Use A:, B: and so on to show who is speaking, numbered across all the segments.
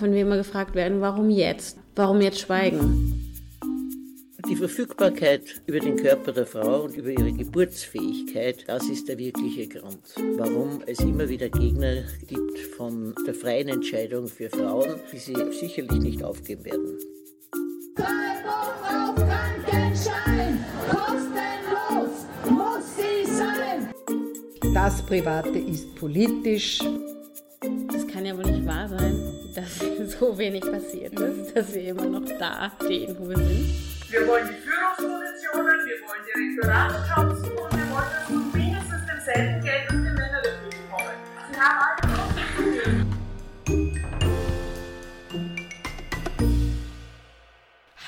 A: auch wenn wir immer gefragt werden, warum jetzt? Warum jetzt schweigen?
B: Die Verfügbarkeit über den Körper der Frau und über ihre Geburtsfähigkeit, das ist der wirkliche Grund, warum es immer wieder Gegner gibt von der freien Entscheidung für Frauen, die sie sicherlich nicht aufgeben werden.
C: Auf Krankenschein, kostenlos muss sie sein.
D: Das Private ist politisch.
A: Das kann ja wohl nicht wahr sein, dass so wenig passiert ist, dass wir immer noch da stehen, wo wir sind.
E: Wir wollen die Führungspositionen, wir wollen die Rektoratsjobs und wir wollen das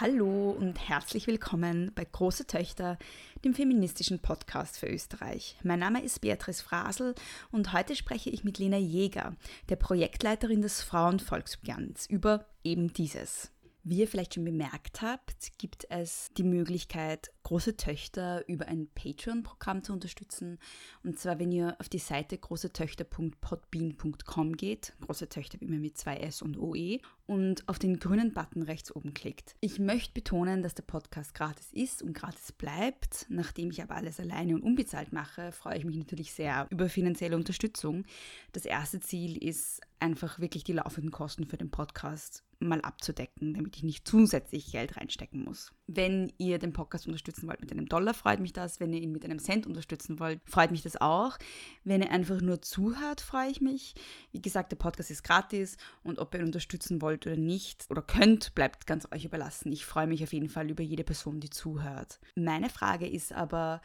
F: Hallo und herzlich willkommen bei Große Töchter, dem feministischen Podcast für Österreich. Mein Name ist Beatrice Frasel und heute spreche ich mit Lena Jäger, der Projektleiterin des Frauenvolksbegehrens, über eben dieses. Wie ihr vielleicht schon bemerkt habt, gibt es die Möglichkeit, große Töchter über ein Patreon-Programm zu unterstützen. Und zwar, wenn ihr auf die Seite großetöchter.podbean.com geht, große Töchter immer mit zwei S und OE, und auf den grünen Button rechts oben klickt. Ich möchte betonen, dass der Podcast gratis ist und gratis bleibt. Nachdem ich aber alles alleine und unbezahlt mache, freue ich mich natürlich sehr über finanzielle Unterstützung. Das erste Ziel ist einfach wirklich die laufenden Kosten für den Podcast mal abzudecken, damit ich nicht zusätzlich Geld reinstecken muss. Wenn ihr den Podcast unterstützen wollt mit einem Dollar, freut mich das. Wenn ihr ihn mit einem Cent unterstützen wollt, freut mich das auch. Wenn ihr einfach nur zuhört, freue ich mich. Wie gesagt, der Podcast ist gratis und ob ihr ihn unterstützen wollt oder nicht oder könnt, bleibt ganz euch überlassen. Ich freue mich auf jeden Fall über jede Person, die zuhört. Meine Frage ist aber,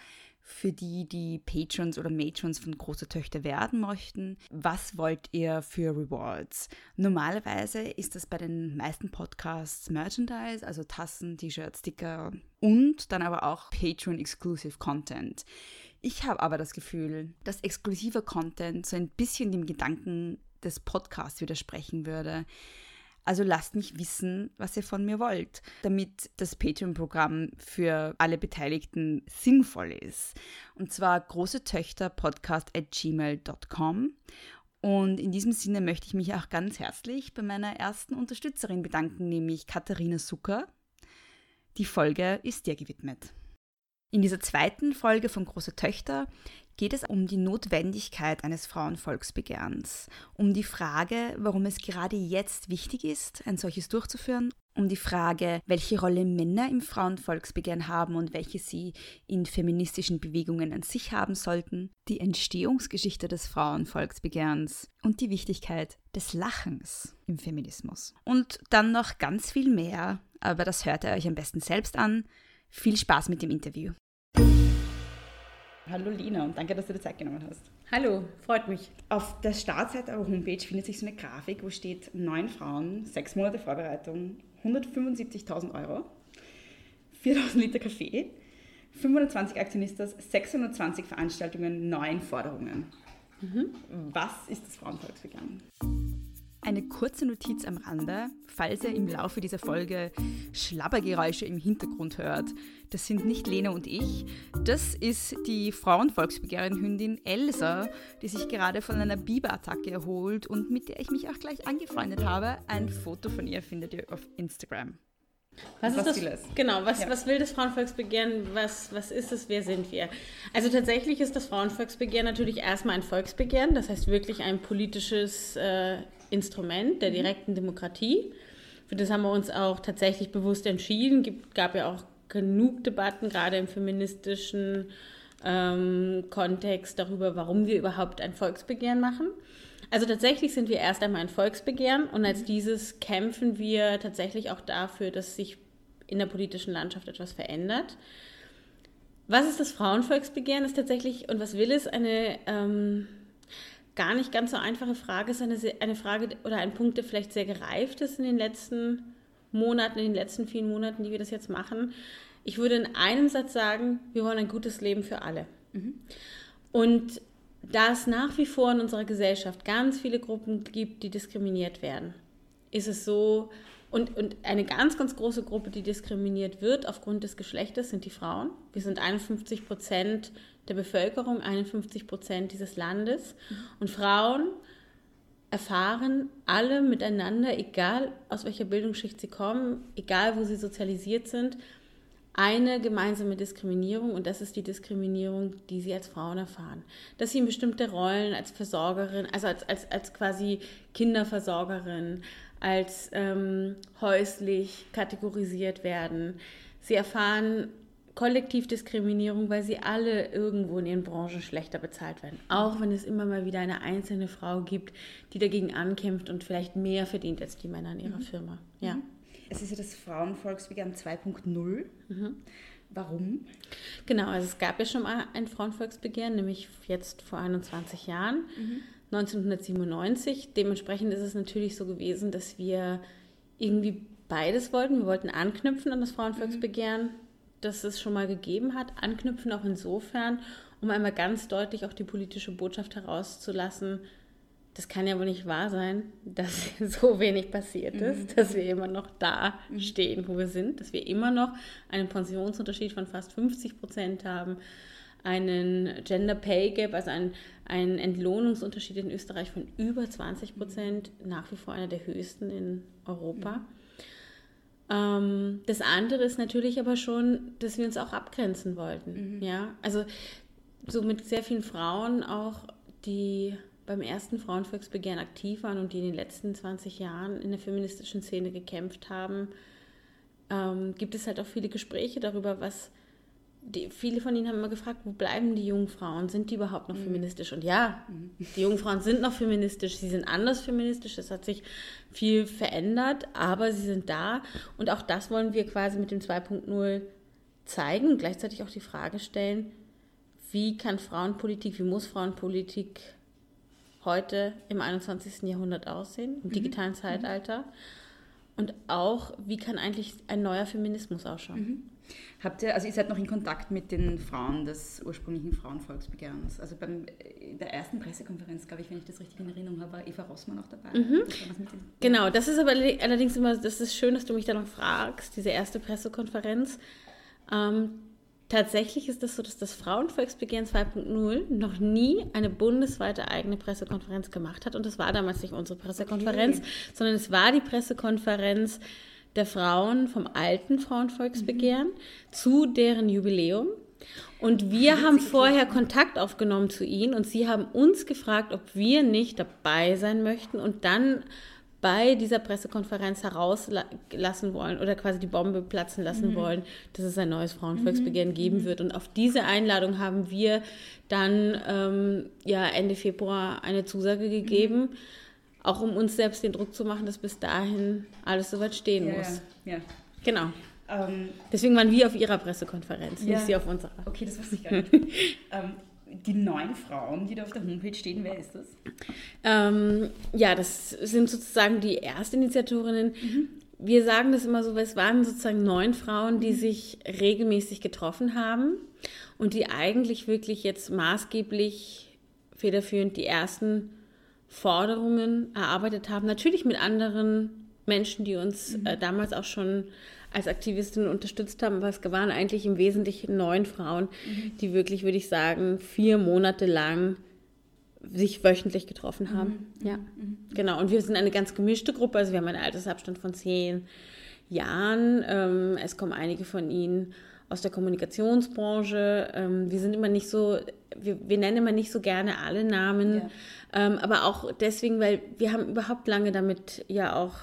F: für die, die Patrons oder Matrons von große Töchter werden möchten. Was wollt ihr für Rewards? Normalerweise ist das bei den meisten Podcasts Merchandise, also Tassen, T-Shirts, Sticker und dann aber auch Patreon-Exclusive Content. Ich habe aber das Gefühl, dass exklusiver Content so ein bisschen dem Gedanken des Podcasts widersprechen würde. Also lasst mich wissen, was ihr von mir wollt, damit das Patreon-Programm für alle Beteiligten sinnvoll ist. Und zwar große Töchter podcast at gmail.com. Und in diesem Sinne möchte ich mich auch ganz herzlich bei meiner ersten Unterstützerin bedanken, nämlich Katharina Zucker. Die Folge ist dir gewidmet. In dieser zweiten Folge von Große Töchter geht es um die Notwendigkeit eines Frauenvolksbegehrens, um die Frage, warum es gerade jetzt wichtig ist, ein solches durchzuführen, um die Frage, welche Rolle Männer im Frauenvolksbegehren haben und welche sie in feministischen Bewegungen an sich haben sollten, die Entstehungsgeschichte des Frauenvolksbegehrens und die Wichtigkeit des Lachens im Feminismus. Und dann noch ganz viel mehr, aber das hört ihr euch am besten selbst an. Viel Spaß mit dem Interview. Hallo Lina und danke, dass du dir Zeit genommen hast.
A: Hallo, freut mich.
F: Auf der Startseite eurer Homepage findet sich so eine Grafik, wo steht neun Frauen, sechs Monate Vorbereitung, 175.000 Euro, 4.000 Liter Kaffee, 520 Aktionistas, 620 Veranstaltungen, neun Forderungen. Mhm. Was ist das Frauenvolksbegehren? Eine kurze Notiz am Rande, falls ihr im Laufe dieser Folge Schlabbergeräusche im Hintergrund hört. Das sind nicht Lena und ich. Das ist die Frauenvolksbegehren-Hündin Elsa, die sich gerade von einer Biberattacke erholt und mit der ich mich auch gleich angefreundet habe. Ein Foto von ihr findet ihr auf Instagram.
A: Was, was ist das? Genau, was, ja. was will das Frauenvolksbegehren? Was, was ist es? Wer sind wir? Also tatsächlich ist das Frauenvolksbegehren natürlich erstmal ein Volksbegehren, das heißt wirklich ein politisches äh, Instrument der mhm. direkten Demokratie. Für das haben wir uns auch tatsächlich bewusst entschieden. Es gab ja auch genug Debatten, gerade im feministischen ähm, Kontext, darüber, warum wir überhaupt ein Volksbegehren machen. Also tatsächlich sind wir erst einmal ein Volksbegehren und als mhm. dieses kämpfen wir tatsächlich auch dafür, dass sich in der politischen Landschaft etwas verändert. Was ist das Frauenvolksbegehren? Ist tatsächlich, und was will es, eine ähm, gar nicht ganz so einfache Frage, ist eine, eine Frage oder ein Punkt, der vielleicht sehr gereift ist in den letzten Monaten, in den letzten vielen Monaten, die wir das jetzt machen. Ich würde in einem Satz sagen, wir wollen ein gutes Leben für alle. Mhm. Und da es nach wie vor in unserer Gesellschaft ganz viele Gruppen gibt, die diskriminiert werden, ist es so, und, und eine ganz, ganz große Gruppe, die diskriminiert wird aufgrund des Geschlechtes, sind die Frauen. Wir sind 51 Prozent der Bevölkerung, 51 Prozent dieses Landes. Und Frauen erfahren alle miteinander, egal aus welcher Bildungsschicht sie kommen, egal wo sie sozialisiert sind, eine gemeinsame Diskriminierung und das ist die Diskriminierung, die sie als Frauen erfahren. Dass sie in bestimmte Rollen als Versorgerin, also als, als, als quasi Kinderversorgerin, als ähm, häuslich kategorisiert werden. Sie erfahren Kollektivdiskriminierung, weil sie alle irgendwo in ihren Branchen schlechter bezahlt werden. Auch wenn es immer mal wieder eine einzelne Frau gibt, die dagegen ankämpft und vielleicht mehr verdient als die Männer in ihrer mhm. Firma. Ja. Mhm.
F: Es ist ja das Frauenvolksbegehren 2.0. Mhm. Warum?
A: Genau, also es gab ja schon mal ein Frauenvolksbegehren, nämlich jetzt vor 21 Jahren, mhm. 1997. Dementsprechend ist es natürlich so gewesen, dass wir irgendwie beides wollten. Wir wollten anknüpfen an das Frauenvolksbegehren, mhm. das es schon mal gegeben hat, anknüpfen auch insofern, um einmal ganz deutlich auch die politische Botschaft herauszulassen, das kann ja wohl nicht wahr sein, dass so wenig passiert ist, mhm. dass wir immer noch da mhm. stehen, wo wir sind, dass wir immer noch einen Pensionsunterschied von fast 50 Prozent haben, einen Gender Pay Gap, also einen, einen Entlohnungsunterschied in Österreich von über 20 Prozent, nach wie vor einer der höchsten in Europa. Mhm. Das andere ist natürlich aber schon, dass wir uns auch abgrenzen wollten. Mhm. Ja, also so mit sehr vielen Frauen auch, die beim ersten Frauenvolksbegehren aktiv waren und die in den letzten 20 Jahren in der feministischen Szene gekämpft haben, ähm, gibt es halt auch viele Gespräche darüber, was die, viele von ihnen haben immer gefragt, wo bleiben die jungen Frauen? Sind die überhaupt noch mhm. feministisch? Und ja, mhm. die jungen Frauen sind noch feministisch, sie sind anders feministisch, es hat sich viel verändert, aber sie sind da. Und auch das wollen wir quasi mit dem 2.0 zeigen und gleichzeitig auch die Frage stellen, wie kann Frauenpolitik, wie muss Frauenpolitik heute im 21. Jahrhundert aussehen, im mhm. digitalen mhm. Zeitalter? Und auch, wie kann eigentlich ein neuer Feminismus ausschauen?
F: Habt ihr, also ihr seid noch in Kontakt mit den Frauen des ursprünglichen Frauenvolksbegehrens. Also beim, in der ersten Pressekonferenz, glaube ich, wenn ich das richtig in Erinnerung habe, war Eva Rossmann auch dabei.
A: Mhm. Genau, das ist aber allerdings immer, das ist schön, dass du mich da noch fragst, diese erste Pressekonferenz. Ähm, Tatsächlich ist es das so, dass das Frauenvolksbegehren 2.0 noch nie eine bundesweite eigene Pressekonferenz gemacht hat. Und das war damals nicht unsere Pressekonferenz, okay. sondern es war die Pressekonferenz der Frauen vom alten Frauenvolksbegehren mhm. zu deren Jubiläum. Und wir haben vorher Kontakt aufgenommen zu ihnen und sie haben uns gefragt, ob wir nicht dabei sein möchten und dann bei dieser Pressekonferenz herauslassen wollen oder quasi die Bombe platzen lassen mhm. wollen, dass es ein neues Frauenvolksbegehren mhm. geben mhm. wird. Und auf diese Einladung haben wir dann ähm, ja, Ende Februar eine Zusage gegeben, mhm. Auch um uns selbst den Druck zu machen, dass bis dahin alles soweit stehen ja, muss. Ja, ja. Genau. Ähm, Deswegen waren wir auf ihrer Pressekonferenz, ja. nicht sie auf unserer.
F: Okay, das wusste ich gar nicht. ähm, die neun Frauen, die da auf der Homepage stehen, wer ist das?
A: Ähm, ja, das sind sozusagen die Erstinitiatorinnen. Mhm. Wir sagen das immer so, weil es waren sozusagen neun Frauen, die mhm. sich regelmäßig getroffen haben und die eigentlich wirklich jetzt maßgeblich federführend die ersten Forderungen erarbeitet haben. Natürlich mit anderen Menschen, die uns mhm. äh, damals auch schon als Aktivistin unterstützt haben, aber es waren eigentlich im Wesentlichen neun Frauen, mhm. die wirklich, würde ich sagen, vier Monate lang sich wöchentlich getroffen haben. Mhm. Ja, mhm. genau. Und wir sind eine ganz gemischte Gruppe, also wir haben einen Altersabstand von zehn Jahren. Ähm, es kommen einige von ihnen aus der Kommunikationsbranche. Ähm, wir sind immer nicht so, wir, wir nennen immer nicht so gerne alle Namen, ja. ähm, aber auch deswegen, weil wir haben überhaupt lange damit ja auch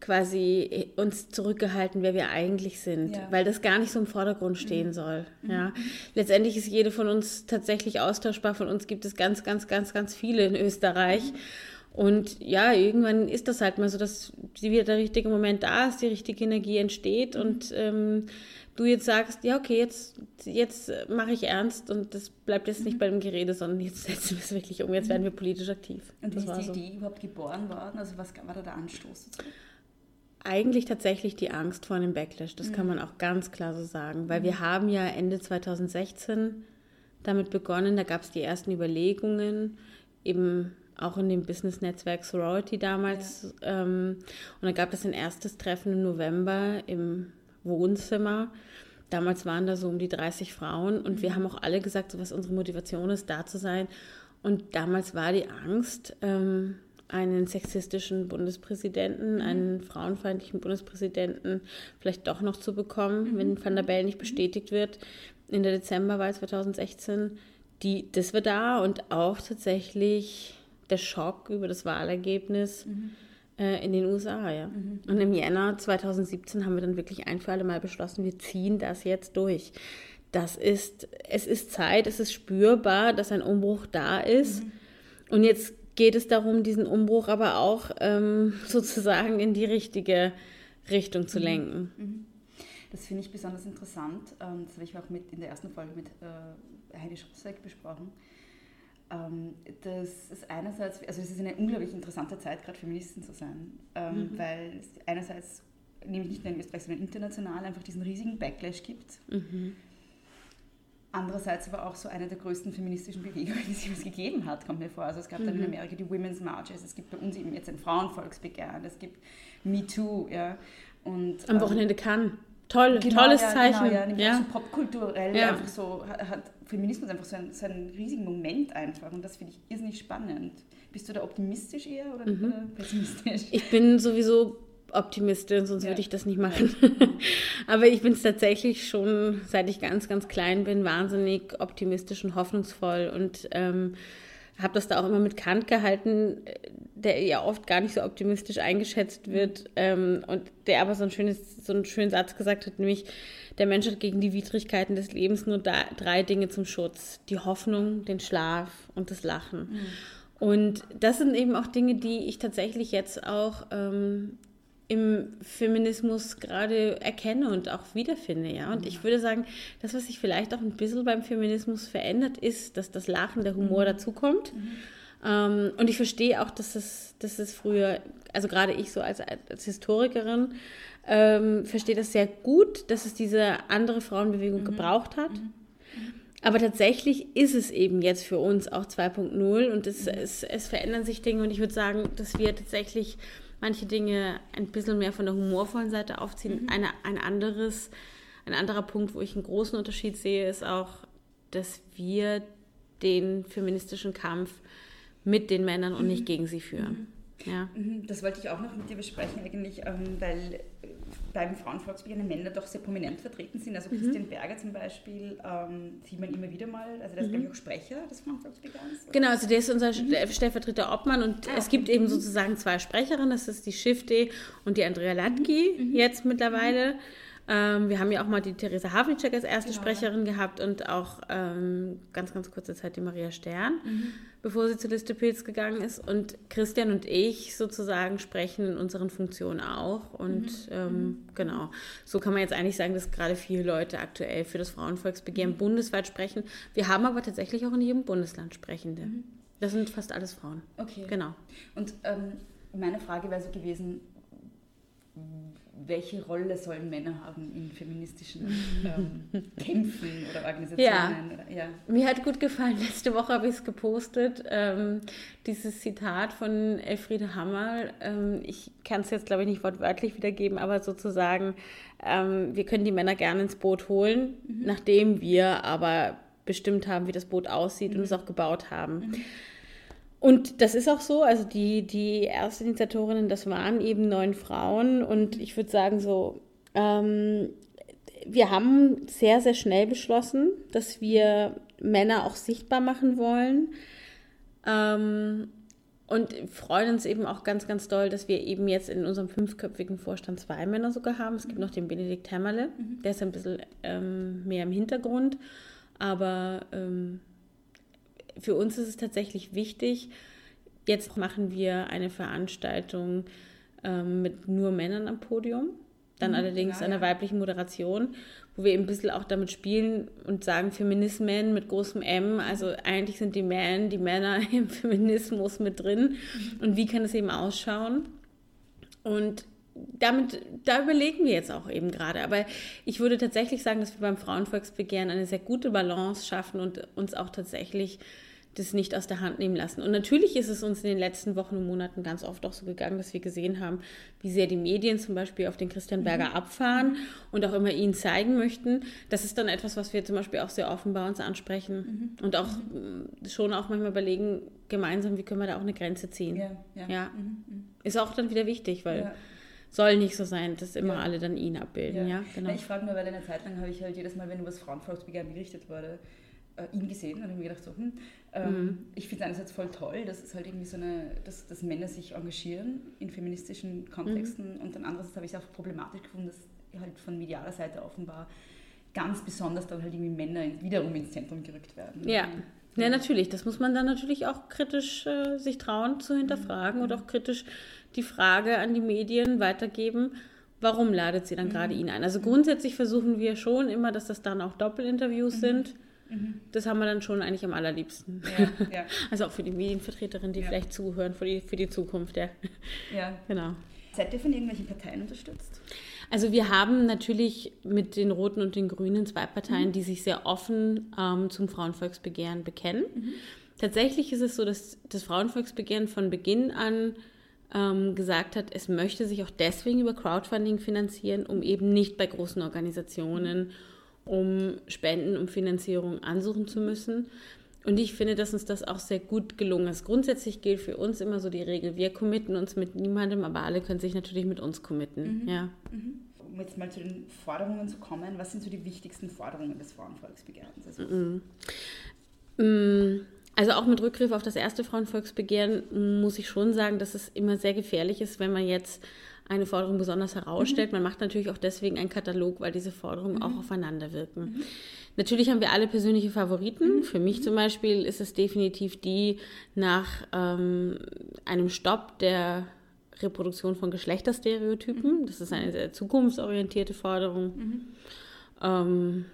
A: quasi uns zurückgehalten, wer wir eigentlich sind, ja. weil das gar nicht so im Vordergrund stehen mhm. soll. Mhm. Ja. Letztendlich ist jede von uns tatsächlich austauschbar. Von uns gibt es ganz, ganz, ganz, ganz viele in Österreich. Mhm. Und ja, irgendwann ist das halt mal so, dass wieder der richtige Moment da ist, die richtige Energie entsteht mhm. und ähm, du jetzt sagst, ja, okay, jetzt, jetzt mache ich ernst und das bleibt jetzt nicht mhm. bei dem Gerede, sondern jetzt setzen wir es wirklich um, jetzt werden wir politisch aktiv.
F: Und wie ist die so. Idee überhaupt geboren worden? Also was war da der Anstoß dazu?
A: eigentlich tatsächlich die Angst vor einem Backlash. Das mhm. kann man auch ganz klar so sagen, weil mhm. wir haben ja Ende 2016 damit begonnen. Da gab es die ersten Überlegungen, eben auch in dem Business-Netzwerk Sorority damals. Ja. Ähm, und dann gab es ein erstes Treffen im November im Wohnzimmer. Damals waren da so um die 30 Frauen und mhm. wir haben auch alle gesagt, so was unsere Motivation ist, da zu sein. Und damals war die Angst, ähm, einen sexistischen Bundespräsidenten, einen frauenfeindlichen Bundespräsidenten vielleicht doch noch zu bekommen, wenn Van der Bellen nicht bestätigt wird in der Dezemberwahl 2016. Die, das war da und auch tatsächlich der Schock über das Wahlergebnis äh, in den USA, ja. Und im Jänner 2017 haben wir dann wirklich ein für alle Mal beschlossen, wir ziehen das jetzt durch. Das ist, es ist Zeit, es ist spürbar, dass ein Umbruch da ist. Und jetzt geht es darum, diesen Umbruch aber auch ähm, sozusagen in die richtige Richtung zu lenken.
F: Das finde ich besonders interessant. Ähm, Das habe ich auch mit in der ersten Folge mit äh, Heidi Schrotzek besprochen. Ähm, Das ist einerseits, also es ist eine unglaublich interessante Zeit, gerade Feministin zu sein, ähm, weil es einerseits, nämlich nicht nur in Österreich, sondern international, einfach diesen riesigen Backlash gibt. Andererseits aber auch so eine der größten feministischen Bewegungen, die es jemals gegeben hat, kommt mir vor. Also es gab dann in Amerika die Women's Marches, es gibt bei uns eben jetzt ein Frauenvolksbegehren, es gibt Me Too, ja. Und,
A: Am
F: ähm,
A: Wochenende kann. Toll,
F: Genau,
A: tolles
F: ja,
A: Zeichen.
F: Genau, ja, nämlich
A: ja.
F: so popkulturell
A: Ja.
F: einfach so hat, Feminismus einfach so, ein, so einen riesigen Moment einfach und das finde ich irrsinnig spannend. Bist du da optimistisch eher oder,
A: Mhm.
F: pessimistisch?
A: Ich bin sowieso Optimistin, sonst
F: Ja.
A: würde ich das nicht machen. Aber ich bin es tatsächlich schon, seit ich ganz, ganz klein bin, wahnsinnig optimistisch und hoffnungsvoll und ähm, habe das da auch immer mit Kant gehalten, der ja oft gar nicht so optimistisch eingeschätzt wird ähm, und der aber so, ein schönes, so einen schönen Satz gesagt hat, nämlich der Mensch hat gegen die Widrigkeiten des Lebens nur da, drei Dinge zum Schutz. Die Hoffnung, den Schlaf und das Lachen. Und das sind eben auch Dinge, die ich tatsächlich jetzt auch ähm, im Feminismus gerade erkenne und auch wiederfinde, ja. Und ich würde sagen, das, was sich vielleicht auch ein bisschen beim Feminismus verändert, ist, dass das Lachen, der Humor dazukommt. Ähm, und ich verstehe auch, dass es, dass es früher, also gerade ich so als, als Historikerin, ähm, verstehe das sehr gut, dass es diese andere Frauenbewegung gebraucht hat. Aber tatsächlich ist es eben jetzt für uns auch 2.0 und es, es, es verändern sich Dinge und ich würde sagen, dass wir tatsächlich manche Dinge ein bisschen mehr von der humorvollen Seite aufziehen. Eine, ein anderes, ein anderer Punkt, wo ich einen großen Unterschied sehe, ist auch, dass wir den feministischen Kampf mit den Männern und nicht gegen sie führen. Ja.
F: Mhm, Das wollte ich auch noch mit dir besprechen, eigentlich, ähm, weil beim Frauenvolksbegehren Männer doch sehr prominent vertreten sind. Also Christian Berger zum Beispiel ähm, sieht man immer wieder mal, also der ist, glaube ich, auch Sprecher des Frauenvolksbegehrens.
A: Genau, also der ist unser St- Stellvertreter Obmann und es gibt eben sozusagen zwei Sprecherinnen, das ist die Shifte und die Andrea Latki jetzt mittlerweile. Ähm, wir haben ja auch mal die Theresa Havlicek als erste Sprecherin gehabt und auch ähm, ganz, ganz kurze Zeit die Maria Stern, bevor sie zu Liste Pilz gegangen ist. Und Christian und ich sozusagen sprechen in unseren Funktionen auch. Und ähm, genau, so kann man jetzt eigentlich sagen, dass gerade viele Leute aktuell für das Frauenvolksbegehren bundesweit sprechen. Wir haben aber tatsächlich auch in jedem Bundesland Sprechende. Das sind fast alles Frauen.
F: Okay.
A: Genau.
F: Und ähm, meine Frage wäre so gewesen, welche Rolle sollen Männer haben in feministischen ähm, Kämpfen oder Organisationen? Oder, ja.
A: Mir hat gut gefallen, letzte Woche habe ich es gepostet, ähm, dieses Zitat von Elfriede Hammer. Ähm, ich kann es jetzt, glaube ich, nicht wortwörtlich wiedergeben, aber sozusagen, ähm, wir können die Männer gerne ins Boot holen, nachdem wir aber bestimmt haben, wie das Boot aussieht und es auch gebaut haben. Und das ist auch so, also die, die Erstinitiatorinnen, das waren eben neun Frauen und ich würde sagen so, ähm, wir haben sehr, sehr schnell beschlossen, dass wir Männer auch sichtbar machen wollen. Ähm, und freuen uns eben auch ganz, ganz doll, dass wir eben jetzt in unserem fünfköpfigen Vorstand zwei Männer sogar haben. Es gibt noch den Benedikt Hämmerle, der ist ein bisschen ähm, mehr im Hintergrund. Aber ähm, für uns ist es tatsächlich wichtig. Jetzt machen wir eine Veranstaltung ähm, mit nur Männern am Podium, dann allerdings
F: ja,
A: einer
F: ja.
A: weiblichen Moderation, wo wir eben ein bisschen auch damit spielen und sagen Feminismen mit großem M. Also eigentlich sind die Männer, die Männer im Feminismus mit drin. Und wie kann es eben ausschauen? Und damit, da überlegen wir jetzt auch eben gerade. Aber ich würde tatsächlich sagen, dass wir beim Frauenvolksbegehren eine sehr gute Balance schaffen und uns auch tatsächlich das nicht aus der Hand nehmen lassen. Und natürlich ist es uns in den letzten Wochen und Monaten ganz oft auch so gegangen, dass wir gesehen haben, wie sehr die Medien zum Beispiel auf den Christian Berger abfahren und auch immer ihn zeigen möchten. Das ist dann etwas, was wir zum Beispiel auch sehr offen bei uns ansprechen und auch äh, schon auch manchmal überlegen, gemeinsam, wie können wir da auch eine Grenze ziehen.
F: Ja, ja.
A: Ja. Ist auch dann wieder wichtig, weil
F: Ja.
A: soll nicht so sein, dass immer
F: Ja.
A: alle dann ihn abbilden. Ja, genau.
F: Na, Ich frage nur, weil eine Zeit lang habe ich halt jedes Mal, wenn über das Frauenvolksbegehren berichtet wurde, äh, ihn gesehen und habe mir gedacht, so, hm,
A: Mhm.
F: ich finde es einerseits voll toll, dass es halt irgendwie so eine, dass, dass Männer sich engagieren in feministischen Kontexten
A: Mhm.
F: und dann andererseits habe ich es auch problematisch gefunden, dass halt von medialer Seite offenbar ganz besonders dann halt irgendwie Männer wiederum ins Zentrum gerückt werden.
A: Ja. Ja, natürlich. Das muss man dann natürlich auch kritisch äh, sich trauen zu hinterfragen und auch kritisch die Frage an die Medien weitergeben, warum ladet sie dann gerade ihn ein? Also grundsätzlich versuchen wir schon immer, dass das dann auch Doppelinterviews sind. Das haben wir dann schon eigentlich am allerliebsten.
F: Ja, ja,
A: Also auch für die Medienvertreterinnen, die
F: Ja.
A: vielleicht zuhören, für die, für die Zukunft, ja.
F: ja.
A: Genau.
F: Seid ihr von irgendwelchen Parteien unterstützt?
A: Also wir haben natürlich mit den Roten und den Grünen zwei Parteien, die sich sehr offen ähm, zum Frauenvolksbegehren bekennen. Tatsächlich ist es so, dass das Frauenvolksbegehren von Beginn an ähm, gesagt hat, es möchte sich auch deswegen über Crowdfunding finanzieren, um eben nicht bei großen Organisationen um Spenden, um Finanzierung ansuchen zu müssen. Und ich finde, dass uns das auch sehr gut gelungen ist. Grundsätzlich gilt für uns immer so die Regel, wir committen uns mit niemandem, aber alle können sich natürlich mit uns committen. Ja.
F: Um jetzt mal zu den Forderungen zu kommen, was sind so die wichtigsten Forderungen des Frauenvolksbegehrens? Also,
A: Mm, Also auch mit Rückgriff auf das erste Frauenvolksbegehren muss ich schon sagen, dass es immer sehr gefährlich ist, wenn man jetzt eine Forderung besonders herausstellt. Man macht natürlich auch deswegen einen Katalog, weil diese Forderungen auch aufeinander wirken. Natürlich haben wir alle persönliche Favoriten. Für mich zum Beispiel ist es definitiv die nach ähm, einem Stopp der Reproduktion von Geschlechterstereotypen. Das ist eine sehr zukunftsorientierte Forderung. Ähm,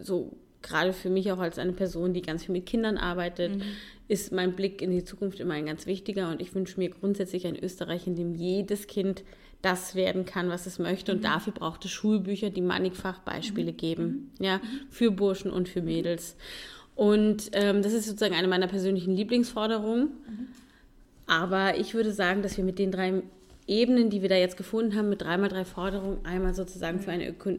A: so gerade für mich auch als eine Person, die ganz viel mit Kindern arbeitet, ist mein Blick in die Zukunft immer ein ganz wichtiger. Und ich wünsche mir grundsätzlich ein Österreich, in dem jedes Kind das werden kann, was es möchte. Und dafür braucht es Schulbücher, die mannigfach Beispiele geben, ja, für Burschen und für Mädels. Und ähm, das ist sozusagen eine meiner persönlichen Lieblingsforderungen. Aber ich würde sagen, dass wir mit den drei Ebenen, die wir da jetzt gefunden haben, mit dreimal drei Forderungen, einmal sozusagen für eine öko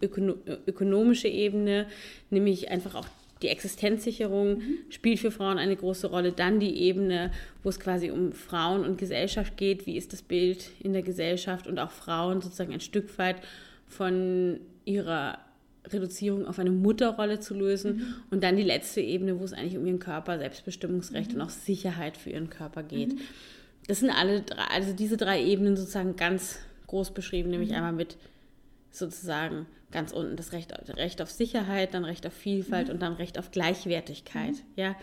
A: ökono ökonomische Ebene, nämlich einfach auch die Existenzsicherung spielt für Frauen eine große Rolle. Dann die Ebene, wo es quasi um Frauen und Gesellschaft geht. Wie ist das Bild in der Gesellschaft und auch Frauen sozusagen ein Stück weit von ihrer Reduzierung auf eine Mutterrolle zu lösen. Und dann die letzte Ebene, wo es eigentlich um ihren Körper, Selbstbestimmungsrecht und auch Sicherheit für ihren Körper geht. Das sind alle drei, also diese drei Ebenen sozusagen ganz groß beschrieben, nämlich einmal mit sozusagen ganz unten das Recht, Recht auf Sicherheit, dann Recht auf Vielfalt und dann Recht auf Gleichwertigkeit. Ja,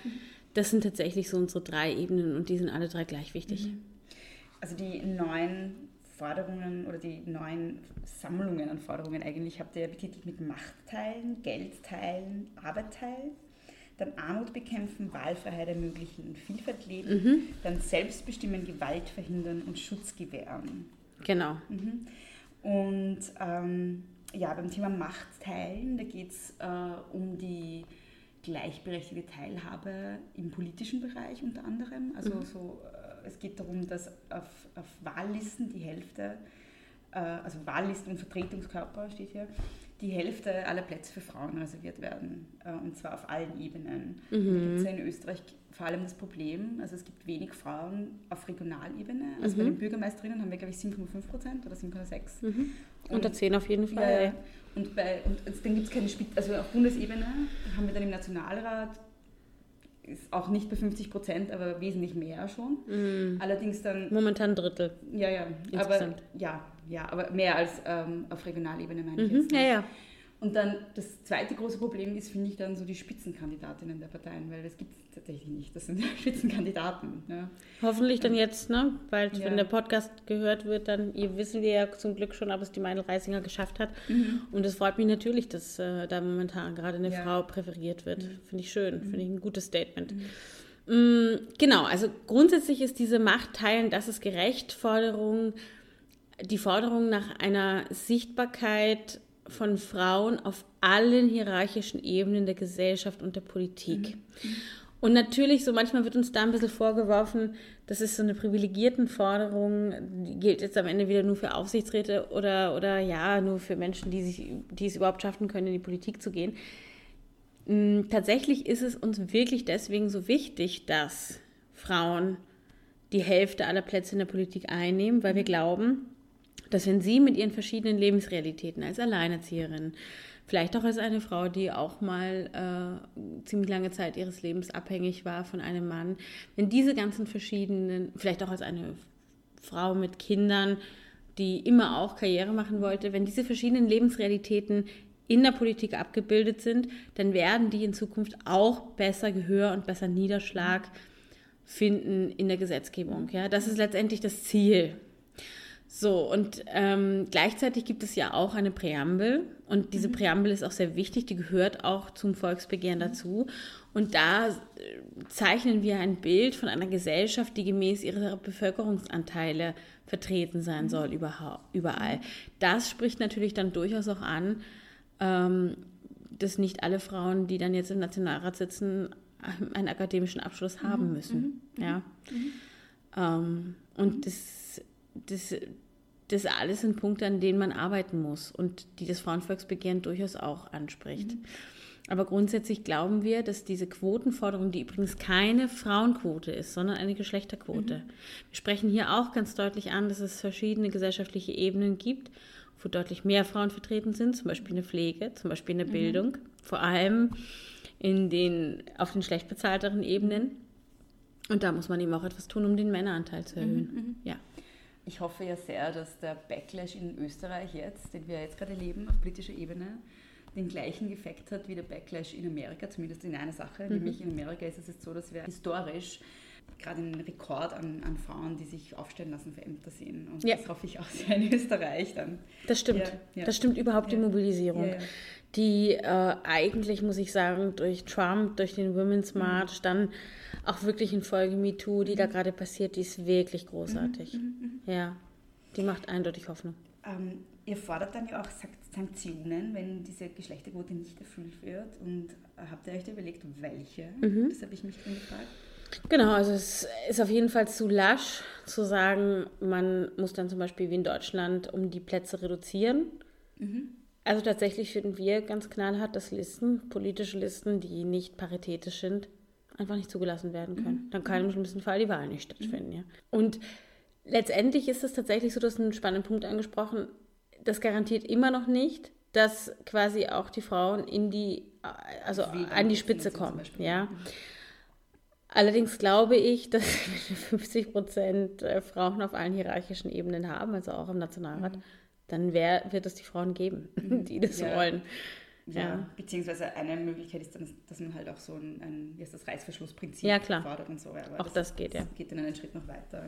A: das sind tatsächlich so unsere drei Ebenen und die sind alle drei gleich wichtig.
F: also die neuen Forderungen oder die neuen Sammlungen an Forderungen eigentlich habt ihr ja betitelt mit Macht teilen, Geld teilen, Arbeit teilen, dann Armut bekämpfen, Wahlfreiheit ermöglichen, Vielfalt leben, dann Selbstbestimmen, Gewalt verhindern und Schutz gewähren.
A: Genau.
F: Und ähm, ja, beim Thema Macht teilen, da geht es äh, um die gleichberechtigte Teilhabe im politischen Bereich unter anderem. Also so, äh, es geht darum, dass auf, auf Wahllisten die Hälfte, äh, also Wahllisten und Vertretungskörper steht hier, die Hälfte aller Plätze für Frauen reserviert werden. Äh, und zwar auf allen Ebenen. Da gibt es ja in Österreich vor allem das Problem, also es gibt wenig Frauen auf Regionalebene. Also bei den Bürgermeisterinnen haben wir, glaube ich, 7,5 Prozent oder 7,6.
A: Unter zehn auf jeden Fall.
F: Ja. Und, bei, und dann gibt es keine Spitze, also auf Bundesebene haben wir dann im Nationalrat, ist auch nicht bei 50 Prozent, aber wesentlich mehr schon. Allerdings dann,
A: Momentan ein Drittel.
F: ja, ja, aber,
A: Insgesamt.
F: ja, ja, aber mehr als ähm, auf Regionalebene meine ich
A: Mhm.
F: jetzt.
A: Ja, ja.
F: Und dann das zweite große Problem ist, finde ich, dann so die Spitzenkandidatinnen der Parteien, weil das gibt es tatsächlich nicht. Das sind Spitzenkandidaten. Ja.
A: Hoffentlich dann jetzt, ne? Weil
F: Ja.
A: wenn der Podcast gehört wird, dann ihr wissen wir ja zum Glück schon, ob es die Meinl Reisinger geschafft hat. Und es freut mich natürlich, dass äh, da momentan gerade eine
F: Ja.
A: Frau präferiert wird. Finde ich schön, finde ich ein gutes Statement. Mm, Genau, also grundsätzlich ist diese Macht teilen, das ist gerecht, Forderung, die Forderung nach einer Sichtbarkeit von Frauen auf allen hierarchischen Ebenen der Gesellschaft und der Politik. Und natürlich, so manchmal wird uns da ein bisschen vorgeworfen, das ist so eine Privilegiertenforderung, die gilt jetzt am Ende wieder nur für Aufsichtsräte oder, oder ja, nur für Menschen, die, sich, die es überhaupt schaffen können, in die Politik zu gehen. Mm, Tatsächlich ist es uns wirklich deswegen so wichtig, dass Frauen die Hälfte aller Plätze in der Politik einnehmen, weil wir glauben, dass wenn sie mit ihren verschiedenen Lebensrealitäten als Alleinerzieherin, vielleicht auch als eine Frau, die auch mal äh, ziemlich lange Zeit ihres Lebens abhängig war von einem Mann, wenn diese ganzen verschiedenen, vielleicht auch als eine Frau mit Kindern, die immer auch Karriere machen wollte, wenn diese verschiedenen Lebensrealitäten in der Politik abgebildet sind, dann werden die in Zukunft auch besser Gehör und besser Niederschlag finden in der Gesetzgebung. Ja, das ist letztendlich das Ziel. So, und ähm, gleichzeitig gibt es ja auch eine Präambel und diese Präambel ist auch sehr wichtig, die gehört auch zum Volksbegehren dazu. Und da äh, zeichnen wir ein Bild von einer Gesellschaft, die gemäß ihrer Bevölkerungsanteile vertreten sein soll überhau- überall. Das spricht natürlich dann durchaus auch an, ähm, dass nicht alle Frauen, die dann jetzt im Nationalrat sitzen, einen akademischen Abschluss haben müssen. Ja. Ähm, und das, das, das alles sind Punkte, an denen man arbeiten muss und die das Frauenvolksbegehren durchaus auch anspricht. Aber grundsätzlich glauben wir, dass diese Quotenforderung, die übrigens keine Frauenquote ist, sondern eine Geschlechterquote. Wir sprechen hier auch ganz deutlich an, dass es verschiedene gesellschaftliche Ebenen gibt, wo deutlich mehr Frauen vertreten sind, zum Beispiel in der Pflege, zum Beispiel in der Bildung, vor allem in den, auf den schlecht bezahlteren Ebenen. Und da muss man eben auch etwas tun, um den Männeranteil zu erhöhen. Ja.
F: Ich hoffe ja sehr, dass der Backlash in Österreich jetzt, den wir jetzt gerade erleben auf politischer Ebene, den gleichen Effekt hat wie der Backlash in Amerika, zumindest in einer Sache. Nämlich in Amerika ist es jetzt so, dass wir historisch gerade einen Rekord an, an Frauen, die sich aufstellen lassen für Ämter sehen. Und
A: Ja.
F: das hoffe ich auch sehr in Österreich dann.
A: Das stimmt.
F: Ja, ja.
A: Das stimmt überhaupt die. Mobilisierung. Die äh, eigentlich, muss ich sagen, durch Trump, durch den Women's
F: Mhm.
A: March, dann auch wirklich in Folge MeToo, die da gerade passiert, die ist wirklich großartig.
F: Mhm,
A: Ja, die macht eindeutig Hoffnung.
F: Ähm, ihr fordert dann ja auch Sank- Sanktionen, wenn diese Geschlechterquote nicht erfüllt wird. Und äh, habt ihr euch da überlegt, welche?
A: Mhm.
F: Das habe ich mich drin gefragt.
A: Genau, also es ist auf jeden Fall zu lasch zu sagen, man muss dann zum Beispiel wie in Deutschland um die Plätze reduzieren. Also tatsächlich finden wir ganz knallhart, dass Listen, politische Listen, die nicht paritätisch sind, einfach nicht zugelassen werden können. Dann kann im schlimmsten Fall die Wahl nicht stattfinden. Ja. Und letztendlich ist es tatsächlich so, du hast einen spannenden Punkt angesprochen, das garantiert immer noch nicht, dass quasi auch die Frauen in die, also
F: Wie
A: an die Spitze kommen. Ja. Allerdings glaube ich, dass wir 50 Prozent äh, Frauen auf allen hierarchischen Ebenen haben, also auch im Nationalrat, dann wär, wird es die Frauen geben, die das
F: Ja.
A: wollen.
F: Ja.
A: Ja.
F: Beziehungsweise eine Möglichkeit ist dann, dass man halt auch so ein, ein wie heißt das, Reißverschlussprinzip
A: Ja, klar.
F: fordert und so. ja, Aber
A: Auch das geht, ja.
F: Das geht dann einen Schritt noch weiter.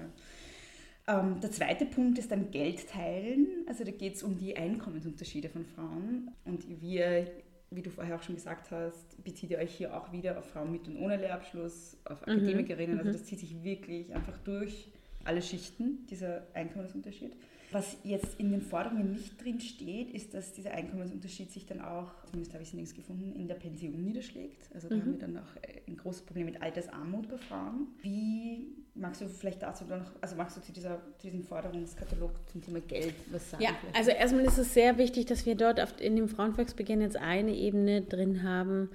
F: Ja. Ähm, der zweite Punkt ist dann Geld teilen. Also da geht es um die Einkommensunterschiede von Frauen. Und wir, wie du vorher auch schon gesagt hast, bezieht ihr euch hier auch wieder auf Frauen mit und ohne Lehrabschluss, auf
A: Mhm.
F: Akademikerinnen. Also das zieht sich wirklich einfach durch alle Schichten, dieser Einkommensunterschied. Was jetzt in den Forderungen nicht drin steht, ist, dass dieser Einkommensunterschied sich dann auch, zumindest habe ich es nirgends gefunden, in der Pension niederschlägt. Also da haben wir dann auch äh, ein großes Problem mit Altersarmut bei Frauen. Wie magst du vielleicht dazu noch, also magst du zu, dieser, zu diesem Forderungskatalog zum Thema Geld was sagen?
A: Ja,
F: vielleicht?
A: also erstmal ist es sehr wichtig, dass wir dort in dem Frauenvolksbegehren jetzt eine Ebene drin haben,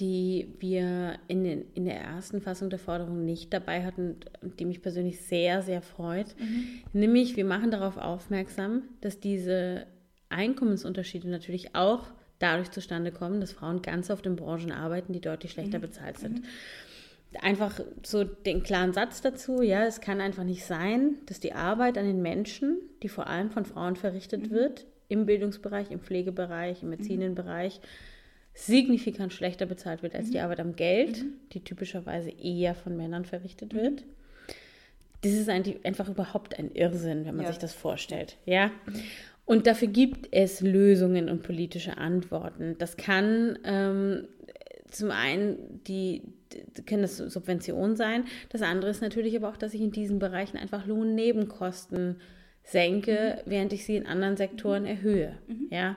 A: die wir in, den, in der ersten Fassung der Forderung nicht dabei hatten und die mich persönlich sehr, sehr freut. Nämlich, wir machen darauf aufmerksam, dass diese Einkommensunterschiede natürlich auch dadurch zustande kommen, dass Frauen ganz oft in Branchen arbeiten, die deutlich schlechter bezahlt sind. Einfach so den klaren Satz dazu, ja, es kann einfach nicht sein, dass die Arbeit an den Menschen, die vor allem von Frauen verrichtet wird, im Bildungsbereich, im Pflegebereich, im Erziehenden-Bereich, signifikant schlechter bezahlt wird als die Arbeit am Geld, die typischerweise eher von Männern verrichtet wird. Das ist einfach überhaupt ein Irrsinn, wenn man
F: Ja.
A: sich das vorstellt. Ja. Und dafür gibt es Lösungen und politische Antworten. Das kann ähm, zum einen die, die können das Subventionen sein. Das andere ist natürlich aber auch, dass ich in diesen Bereichen einfach Lohnnebenkosten senke, während ich sie in anderen Sektoren erhöhe. Ja.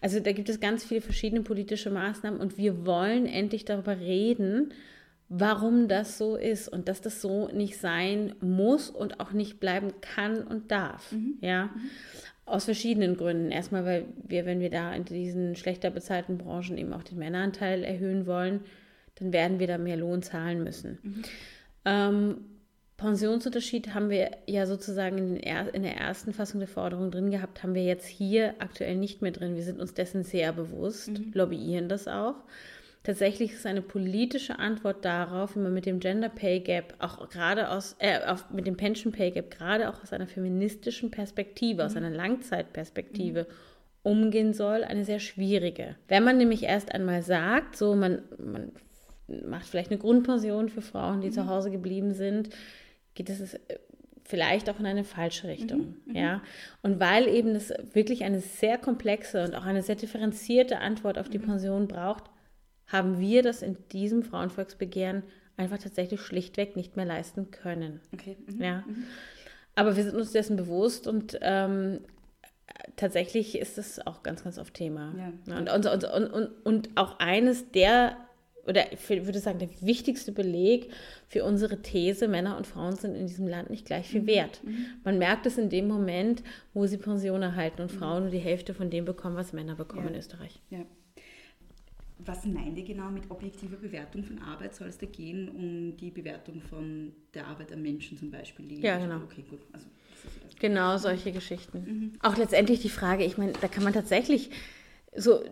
A: Also da gibt es ganz viele verschiedene politische Maßnahmen und wir wollen endlich darüber reden, warum das so ist und dass das so nicht sein muss und auch nicht bleiben kann und darf. Ja. Aus verschiedenen Gründen. Erstmal, weil wir, wenn wir da in diesen schlechter bezahlten Branchen eben auch den Männeranteil erhöhen wollen, dann werden wir da mehr Lohn zahlen müssen. Ähm, Pensionsunterschied haben wir ja sozusagen in, er, in der ersten Fassung der Forderung drin gehabt, haben wir jetzt hier aktuell nicht mehr drin. Wir sind uns dessen sehr bewusst, lobbyieren das auch. Tatsächlich ist eine politische Antwort darauf, wie man mit dem Gender Pay Gap auch gerade aus, äh, auf, mit dem Pension Pay Gap gerade auch aus einer feministischen Perspektive, aus einer Langzeitperspektive umgehen soll, eine sehr schwierige. Wenn man nämlich erst einmal sagt, so man, man macht vielleicht eine Grundpension für Frauen, die zu Hause geblieben sind, geht es äh, vielleicht auch in eine falsche Richtung. Ja? Und weil eben das wirklich eine sehr komplexe und auch eine sehr differenzierte Antwort auf die Pension braucht, haben wir das in diesem Frauenvolksbegehren einfach tatsächlich schlichtweg nicht mehr leisten können.
F: Okay. Mhm.
A: Ja. Aber wir sind uns dessen bewusst und ähm, tatsächlich ist es auch ganz, ganz oft Thema.
F: Ja.
A: Und, und, und, und auch eines der, oder ich würde sagen, der wichtigste Beleg für unsere These, Männer und Frauen sind in diesem Land nicht gleich viel wert. Man merkt es in dem Moment, wo sie Pension erhalten und Frauen nur die Hälfte von dem bekommen, was Männer bekommen
F: Ja.
A: in Österreich.
F: Ja. Was meint ihr genau mit objektiver Bewertung von Arbeit? Soll es da gehen um die Bewertung von der Arbeit am Menschen zum Beispiel?
A: Ja, genau.
F: Okay, gut. Also, das.
A: Genau, solche Geschichten. Auch letztendlich die Frage, ich meine, da kann man tatsächlich so,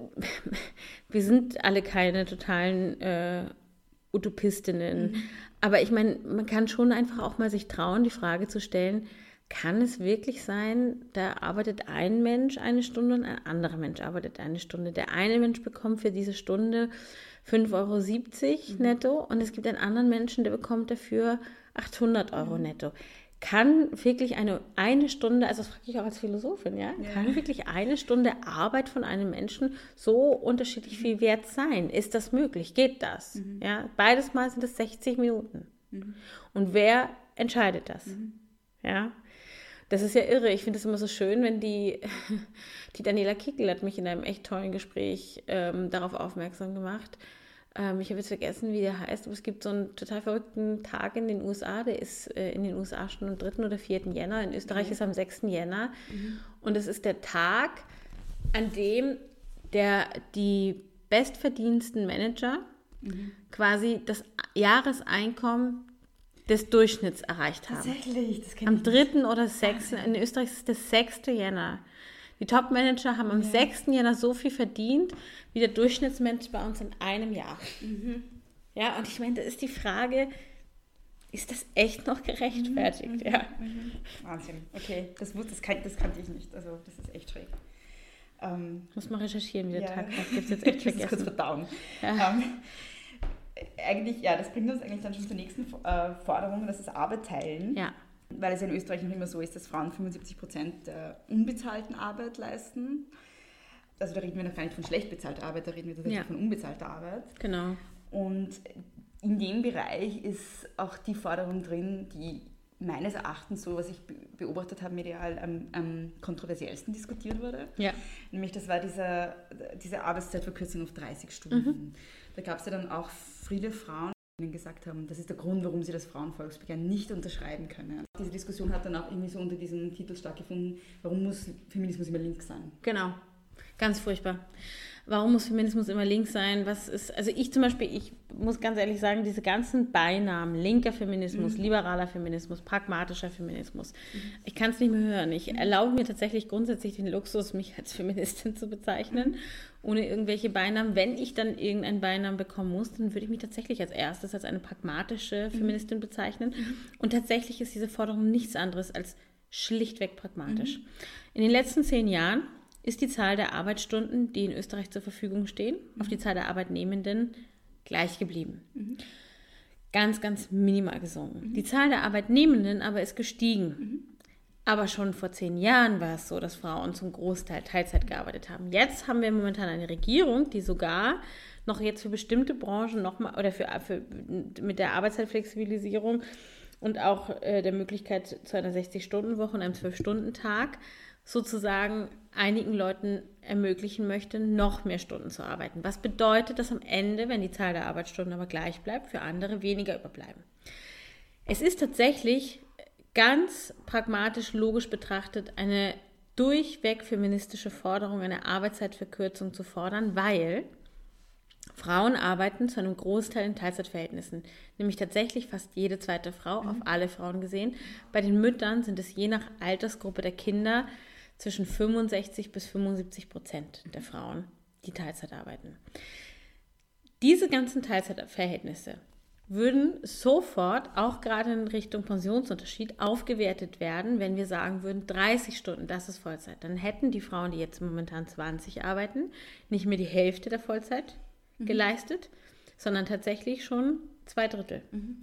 A: wir sind alle keine totalen äh, Utopistinnen, aber ich meine, man kann schon einfach auch mal sich trauen, die Frage zu stellen, kann es wirklich sein, da arbeitet ein Mensch eine Stunde und ein anderer Mensch arbeitet eine Stunde. Der eine Mensch bekommt für diese Stunde 5,70 Euro netto und es gibt einen anderen Menschen, der bekommt dafür 800 Euro netto. Kann wirklich eine, eine Stunde, also das frage ich auch als Philosophin, ja, kann wirklich eine Stunde Arbeit von einem Menschen so unterschiedlich viel wert sein? Ist das möglich? Geht das? Ja, beides Mal sind es 60 Minuten. Und wer entscheidet das? Ja, das ist ja irre. Ich finde es immer so schön, wenn die, die Daniela Kickel hat mich in einem echt tollen Gespräch ähm, darauf aufmerksam gemacht. Ähm, ich habe jetzt vergessen, wie der heißt, aber es gibt so einen total verrückten Tag in den USA. Der ist äh, in den USA schon am 3. oder 4. Jänner. In Österreich ist am 6. Jänner. Und es ist der Tag, an dem der, die bestverdiensten Manager quasi das Jahreseinkommen des Durchschnitts erreicht haben.
F: Tatsächlich, das kennt
A: Am 3. oder 6. In Österreich ist es der 6. Jänner. Die Top-Manager haben am 6. Jänner so viel verdient, wie der Durchschnittsmensch bei uns in einem Jahr. Ja, und ich meine, da ist die Frage, ist das echt noch gerechtfertigt? Ja.
F: Wahnsinn. Okay, das, wus- das, kan das kannte ich nicht. Also, das ist echt schräg. Ähm,
A: Muss mal recherchieren, wie der
F: Ja.
A: Tag heißt. Gibt es jetzt echt
F: das kurz
A: vergessen.
F: verdauen.
A: Ja.
F: Ähm, eigentlich, ja, das bringt uns eigentlich dann schon zur nächsten äh, Forderung, das ist Arbeit teilen.
A: Ja,
F: Weil es in Österreich noch immer so ist, dass Frauen 75 Prozent der unbezahlten Arbeit leisten. Also da reden wir noch gar nicht von schlecht bezahlter Arbeit, da reden wir tatsächlich
A: Ja.
F: von unbezahlter Arbeit.
A: genau.
F: Und in dem Bereich ist auch die Forderung drin, die meines Erachtens, so was ich be- beobachtet habe, medial am, am kontroversiellsten diskutiert wurde.
A: Ja.
F: Nämlich das war dieser, diese Arbeitszeitverkürzung auf 30 Stunden. Da gab es ja dann auch viele Frauen, die gesagt haben, das ist der Grund, warum sie das Frauenvolksbegehren nicht unterschreiben können. Diese Diskussion hat dann auch irgendwie so unter diesem Titel stattgefunden, warum muss Feminismus immer links sein?
A: Genau. Ganz furchtbar. Warum muss Feminismus immer links sein? Was ist, also ich zum Beispiel, ich muss ganz ehrlich sagen, diese ganzen Beinamen, linker Feminismus, liberaler Feminismus, pragmatischer Feminismus, ich kann es nicht mehr hören. Ich erlaube mir tatsächlich grundsätzlich den Luxus, mich als Feministin zu bezeichnen, ohne irgendwelche Beinamen. Wenn ich dann irgendeinen Beinamen bekommen muss, dann würde ich mich tatsächlich als erstes als eine pragmatische Feministin bezeichnen. Und tatsächlich ist diese Forderung nichts anderes als schlichtweg pragmatisch. In den letzten zehn Jahren ist die Zahl der Arbeitsstunden, die in Österreich zur Verfügung stehen, auf die Zahl der Arbeitnehmenden gleich geblieben. Ganz, ganz minimal gesunken. Die Zahl der Arbeitnehmenden aber ist gestiegen. Aber schon vor zehn Jahren war es so, dass Frauen zum Großteil Teilzeit gearbeitet haben. Jetzt haben wir momentan eine Regierung, die sogar noch jetzt für bestimmte Branchen nochmal oder für, für, mit der Arbeitszeitflexibilisierung und auch äh, der Möglichkeit zu einer 60-Stunden-Woche und einem 12-Stunden-Tag sozusagen einigen Leuten ermöglichen möchte, noch mehr Stunden zu arbeiten. Was bedeutet, dass am Ende, wenn die Zahl der Arbeitsstunden aber gleich bleibt, für andere weniger überbleiben. Es ist tatsächlich ganz pragmatisch, logisch betrachtet eine durchweg feministische Forderung, eine Arbeitszeitverkürzung zu fordern, weil Frauen arbeiten zu einem Großteil in Teilzeitverhältnissen, nämlich tatsächlich fast jede zweite Frau, auf alle Frauen gesehen. Bei den Müttern sind es je nach Altersgruppe der Kinder zwischen 65 bis 75 Prozent der Frauen, die Teilzeit arbeiten. Diese ganzen Teilzeitverhältnisse würden sofort, auch gerade in Richtung Pensionsunterschied, aufgewertet werden, wenn wir sagen würden, 30 Stunden, das ist Vollzeit. Dann hätten die Frauen, die jetzt momentan 20 arbeiten, nicht mehr die Hälfte der Vollzeit mhm. geleistet, sondern tatsächlich schon zwei Drittel. Mhm.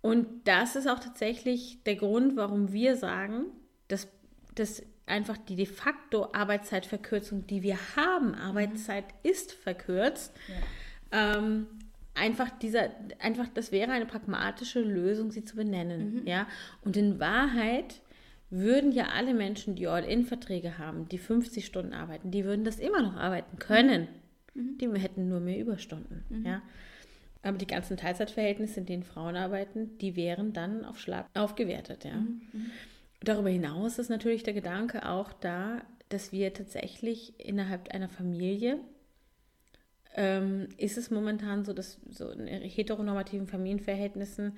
A: Und das ist auch tatsächlich der Grund, warum wir sagen, dass, dass einfach die de facto Arbeitszeitverkürzung, die wir haben, Arbeitszeit mhm. ist verkürzt, ja. ähm, einfach dieser, einfach, das wäre eine pragmatische Lösung, sie zu benennen. Mhm. Ja? Und in Wahrheit würden ja alle Menschen, die All-In-Verträge haben, die 50 Stunden arbeiten, die würden das immer noch arbeiten können. Mhm. Die hätten nur mehr Überstunden. Mhm. Ja? Aber die ganzen Teilzeitverhältnisse, in denen Frauen arbeiten, die wären dann auf Schlag aufgewertet. Ja? Mhm. mhm. Darüber hinaus ist natürlich der Gedanke auch da, dass wir tatsächlich innerhalb einer Familie ähm, ist es momentan so, dass so in heteronormativen Familienverhältnissen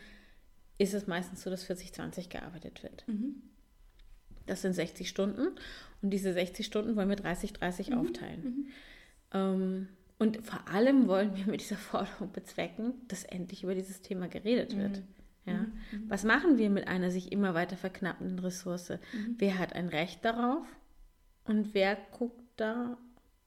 A: ist es meistens so, dass 40-20 gearbeitet wird. Mhm. Das sind 60 Stunden und diese 60 Stunden wollen wir 30-30 mhm. aufteilen. Mhm. Ähm, und vor allem wollen wir mit dieser Forderung bezwecken, dass endlich über dieses Thema geredet wird. Mhm. Ja? Mhm. Was machen wir mit einer sich immer weiter verknappenden Ressource? Mhm. Wer hat ein Recht darauf und wer guckt da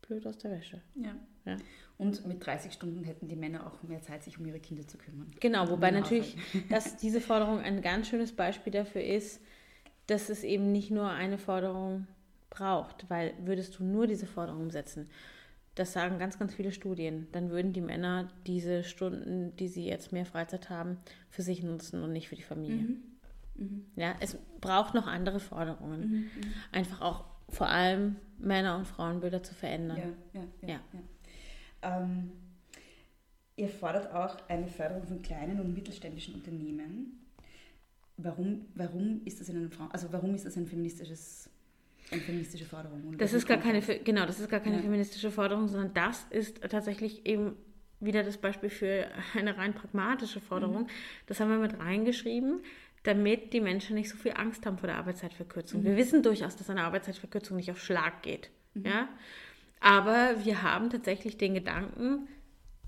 A: blöd aus der Wäsche?
F: Ja. ja. Und mit 30 Stunden hätten die Männer auch mehr Zeit, sich um ihre Kinder zu kümmern.
A: Genau, wobei natürlich, dass diese Forderung ein ganz schönes Beispiel dafür ist, dass es eben nicht nur eine Forderung braucht, weil würdest du nur diese Forderung umsetzen, das sagen ganz, ganz viele Studien, dann würden die Männer diese Stunden, die sie jetzt mehr Freizeit haben, für sich nutzen und nicht für die Familie. Mhm. Mhm. Ja, es braucht noch andere Forderungen. Mhm. mhm. Einfach auch vor allem Männer- und Frauenbilder zu verändern.
F: Ja, ja, ja. ja. Ähm, ihr fordert auch eine Förderung von kleinen und mittelständischen Unternehmen. Warum, warum ist das in einem Frauen, also warum ist das ein feministisches eine feministische Forderung?
A: Und das ist gar keine, genau, das ist gar keine ja. feministische Forderung, sondern das ist tatsächlich eben wieder das Beispiel für eine rein pragmatische Forderung. Mhm. Das haben wir mit reingeschrieben, damit die Menschen nicht so viel Angst haben vor der Arbeitszeitverkürzung. Mhm. Wir wissen durchaus, dass eine Arbeitszeitverkürzung nicht auf Schlag geht. Mhm. Ja? Aber wir haben tatsächlich den Gedanken,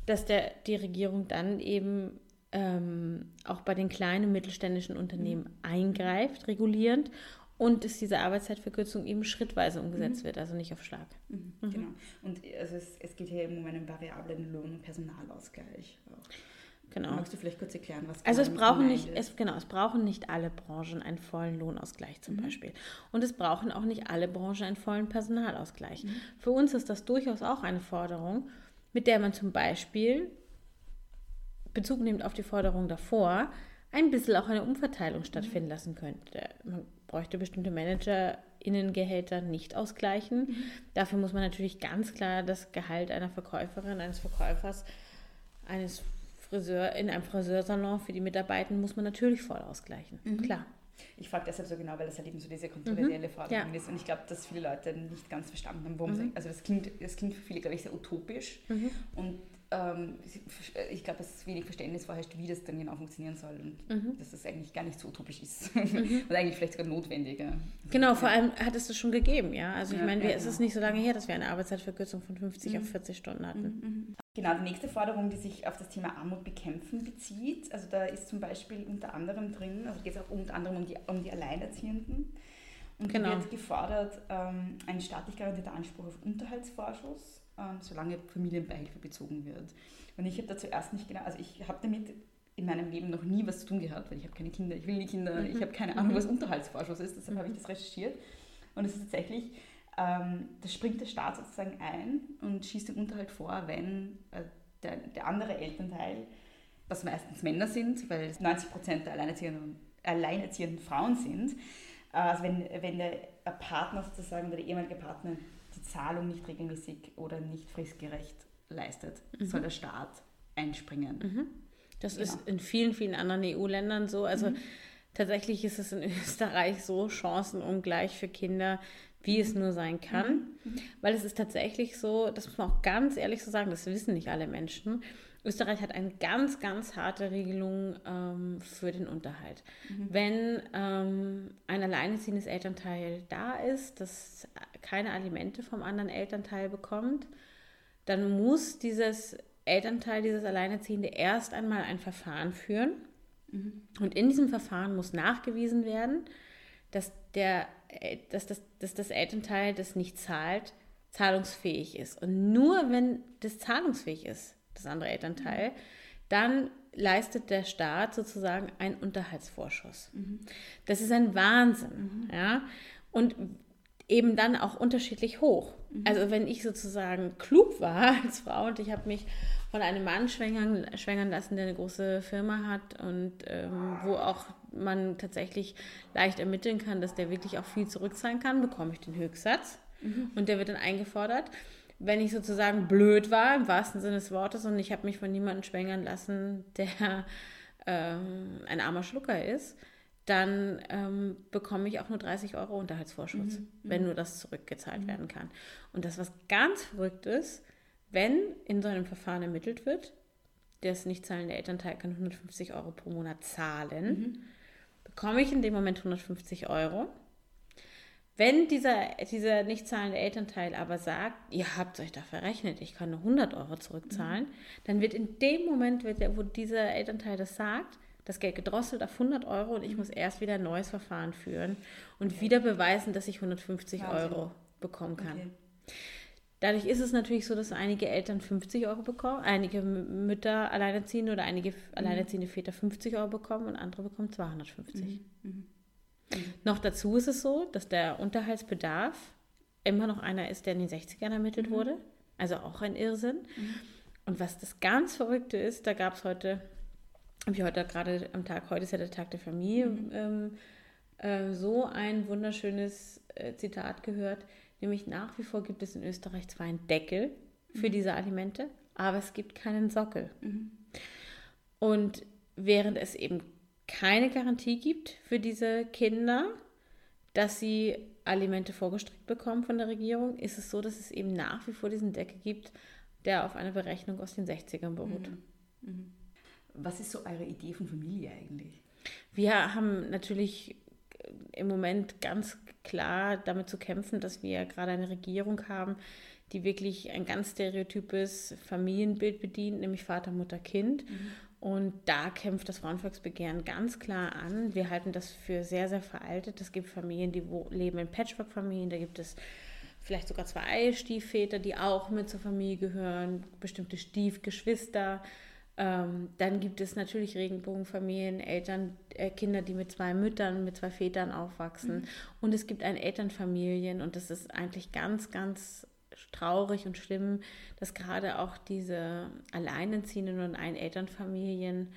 A: dass der, die Regierung dann eben ähm, auch bei den kleinen mittelständischen Unternehmen mhm. eingreift, regulierend und dass diese Arbeitszeitverkürzung eben schrittweise umgesetzt mhm. wird, also nicht auf Schlag.
F: Mhm. Mhm. Genau. Und also es, es, geht hier eben um einen variablen Lohn- und Personalausgleich. Auch. Genau. Magst du vielleicht kurz erklären, was
A: Also es brauchen nicht, es, genau, es brauchen nicht alle Branchen einen vollen Lohnausgleich zum mhm. Beispiel. Und es brauchen auch nicht alle Branchen einen vollen Personalausgleich. Mhm. Für uns ist das durchaus auch eine Forderung, mit der man zum Beispiel Bezug nimmt auf die Forderung davor, ein bisschen auch eine Umverteilung stattfinden lassen könnte. Man bräuchte bestimmte ManagerInnengehälter nicht ausgleichen. Mhm. Dafür muss man natürlich ganz klar das Gehalt einer Verkäuferin, eines Verkäufers, eines Friseur, in einem Friseursalon für die Mitarbeiter muss man natürlich voll ausgleichen. Mhm. Klar.
F: Ich frage deshalb so genau, weil das halt eben so diese kontroversielle mhm. Forderung ja. ist. Und ich glaube, dass viele Leute nicht ganz verstanden haben, worum mhm. es Also das klingt, das klingt für viele, glaube ich, sehr utopisch. Mhm. Und ähm, ich glaube, dass wenig Verständnis vorherrscht, wie das dann genau funktionieren soll und mhm. dass das eigentlich gar nicht so utopisch ist mhm. und eigentlich vielleicht sogar notwendig. Ja.
A: Genau, vor allem hat es das schon gegeben, ja. Also ich ja, meine, ja, es genau. ist nicht so lange her, dass wir eine Arbeitszeitverkürzung von 50 mhm. auf 40 Stunden hatten. Mhm,
F: mhm. Genau, die nächste Forderung, die sich auf das Thema Armut bekämpfen bezieht, also da ist zum Beispiel unter anderem drin, also geht es auch unter anderem um die, um die Alleinerziehenden. Und genau. wird gefordert, ähm, ein staatlich garantierter Anspruch auf Unterhaltsvorschuss ähm, solange Familienbeihilfe bezogen wird. Und ich habe da zuerst nicht genau, also ich habe damit in meinem Leben noch nie was zu tun gehabt, weil ich habe keine Kinder, ich will nie Kinder, mhm. ich habe keine Ahnung, mhm. was Unterhaltsvorschuss ist, deshalb habe ich das recherchiert. Und es ist tatsächlich, ähm, da springt der Staat sozusagen ein und schießt den Unterhalt vor, wenn äh, der, der, andere Elternteil, was meistens Männer sind, weil 90 Prozent der alleinerziehenden, alleinerziehenden Frauen sind, Also wenn, wenn der Partner sozusagen oder der ehemalige Partner Zahlung nicht regelmäßig oder nicht fristgerecht leistet,
A: Mhm.
F: soll der Staat einspringen.
A: Das
F: Genau.
A: ist in vielen, vielen anderen EU-Ländern so. Also tatsächlich ist es in Österreich so chancenungleich für Kinder, wie es nur sein kann. Weil es ist tatsächlich so, das muss man auch ganz ehrlich so sagen, das wissen nicht alle Menschen. Österreich hat eine ganz, ganz harte Regelung ähm, für den Unterhalt. Wenn ähm, ein alleinerziehendes Elternteil da ist, das keine Alimente vom anderen Elternteil bekommt, dann muss dieses Elternteil, dieses Alleinerziehende erst einmal ein Verfahren führen. Und in diesem Verfahren muss nachgewiesen werden, dass, der, äh, dass, das, dass das Elternteil, das nicht zahlt, zahlungsfähig ist. Und nur wenn das zahlungsfähig ist, das andere Elternteil, dann leistet der Staat sozusagen einen Unterhaltsvorschuss. Das ist ein Wahnsinn. Ja? Und eben dann auch unterschiedlich hoch. Also wenn ich sozusagen klug war als Frau und ich habe mich von einem Mann schwängern, schwängern lassen, der eine große Firma hat und ähm, wo auch man tatsächlich leicht ermitteln kann, dass der wirklich auch viel zurückzahlen kann, bekomme ich den Höchstsatz und der wird dann eingefordert. Wenn ich sozusagen blöd war, im wahrsten Sinne des Wortes, und ich habe mich von niemandem schwängern lassen, der ähm, ein armer Schlucker ist, dann ähm, bekomme ich auch nur 30 Euro Unterhaltsvorschuss, wenn nur das zurückgezahlt werden kann. Und das, was ganz verrückt ist, wenn in so einem Verfahren ermittelt wird, das nicht zahlende Elternteil kann 150 Euro pro Monat zahlen, bekomme ich in dem Moment 150 Euro. Wenn dieser, dieser nicht zahlende Elternteil aber sagt, ihr habt euch da verrechnet, ich kann nur 100 Euro zurückzahlen, dann wird in dem Moment, der, wo dieser Elternteil das sagt, das Geld gedrosselt auf 100 Euro und ich muss erst wieder ein neues Verfahren führen und wieder beweisen, dass ich 150
F: Wahnsinn.
A: Euro bekommen kann.
F: Okay.
A: Dadurch ist es natürlich so, dass einige Eltern 50 Euro bekommen, einige Mütter alleinerziehende oder einige f- alleinerziehende Väter 50 Euro bekommen und andere bekommen 250. Noch dazu ist es so, dass der Unterhaltsbedarf immer noch einer ist, der in den 60ern ermittelt wurde. Also auch ein Irrsinn. Und was das ganz Verrückte ist, da gab es heute, habe ich heute gerade am Tag, heute ist ja der Tag der Familie, ähm, äh, so ein wunderschönes äh, Zitat gehört, nämlich nach wie vor gibt es in Österreich zwar einen Deckel für diese Alimente, aber es gibt keinen Sockel. Und während es eben keine Garantie gibt für diese Kinder, dass sie Alimente vorgestrickt bekommen von der Regierung, ist es so, dass es eben nach wie vor diesen Deckel gibt, der auf einer Berechnung aus den 60ern beruht.
F: Was ist so eure Idee von Familie eigentlich?
A: Wir haben natürlich im Moment ganz klar damit zu kämpfen, dass wir gerade eine Regierung haben, die wirklich ein ganz stereotypes Familienbild bedient, nämlich Vater, Mutter, Kind. Und da kämpft das Frauenvolksbegehren ganz klar an. Wir halten das für sehr, sehr veraltet. Es gibt Familien, die leben in Patchwork-Familien. Da gibt es vielleicht sogar zwei Stiefväter, die auch mit zur Familie gehören, bestimmte Stiefgeschwister. Ähm, dann gibt es natürlich Regenbogenfamilien, Eltern, äh, Kinder, die mit zwei Müttern, mit zwei Vätern aufwachsen. Und es gibt ein Elternfamilien und das ist eigentlich ganz, ganz traurig und schlimm, dass gerade auch diese Alleinerziehenden und Einelternfamilien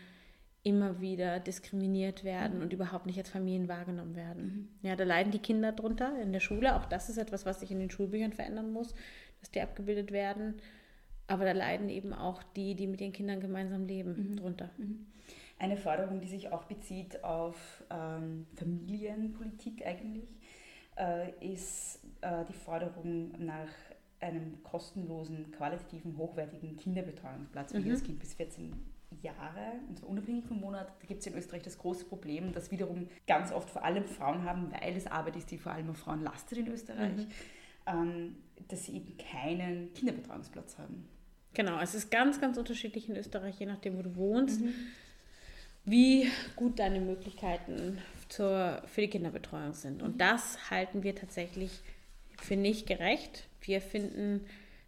A: immer wieder diskriminiert werden und überhaupt nicht als Familien wahrgenommen werden. Ja, da leiden die Kinder drunter in der Schule. Auch das ist etwas, was sich in den Schulbüchern verändern muss, dass die abgebildet werden. Aber da leiden eben auch die, die mit den Kindern gemeinsam leben, drunter.
F: Eine Forderung, die sich auch bezieht auf ähm, Familienpolitik eigentlich, äh, ist äh, die Forderung nach einem kostenlosen, qualitativen, hochwertigen Kinderbetreuungsplatz für jedes Kind bis 14 Jahre, und zwar unabhängig vom Monat. Da gibt es in Österreich das große Problem, das wiederum ganz oft vor allem Frauen haben, weil es Arbeit ist, die vor allem auf Frauen lastet in Österreich, ähm, dass sie eben keinen Kinderbetreuungsplatz haben.
A: Genau, es ist ganz, ganz unterschiedlich in Österreich, je nachdem, wo du wohnst, wie gut deine Möglichkeiten zur, für die Kinderbetreuung sind. Und das halten wir tatsächlich für nicht gerecht. Wir finden,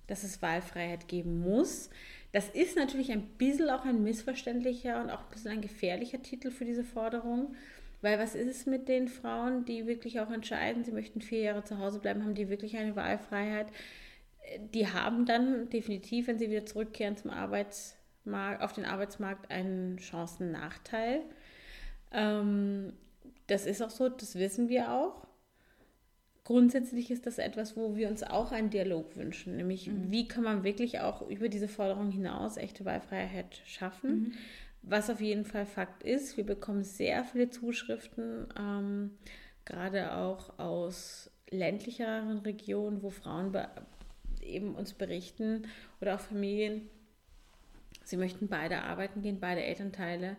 A: dass es Wahlfreiheit geben muss. Das ist natürlich ein bisschen auch ein missverständlicher und auch ein bisschen ein gefährlicher Titel für diese Forderung. Weil was ist es mit den Frauen, die wirklich auch entscheiden, sie möchten vier Jahre zu Hause bleiben, haben die wirklich eine Wahlfreiheit? Die haben dann definitiv, wenn sie wieder zurückkehren zum Arbeitsmarkt, auf den Arbeitsmarkt einen Chancennachteil. Ähm, das ist auch so, das wissen wir auch. Grundsätzlich ist das etwas, wo wir uns auch einen Dialog wünschen, nämlich wie kann man wirklich auch über diese Forderung hinaus echte Wahlfreiheit schaffen. Was auf jeden Fall Fakt ist, wir bekommen sehr viele Zuschriften, ähm, gerade auch aus ländlicheren Regionen, wo Frauen be eben uns berichten oder auch Familien, sie möchten beide arbeiten gehen, beide Elternteile,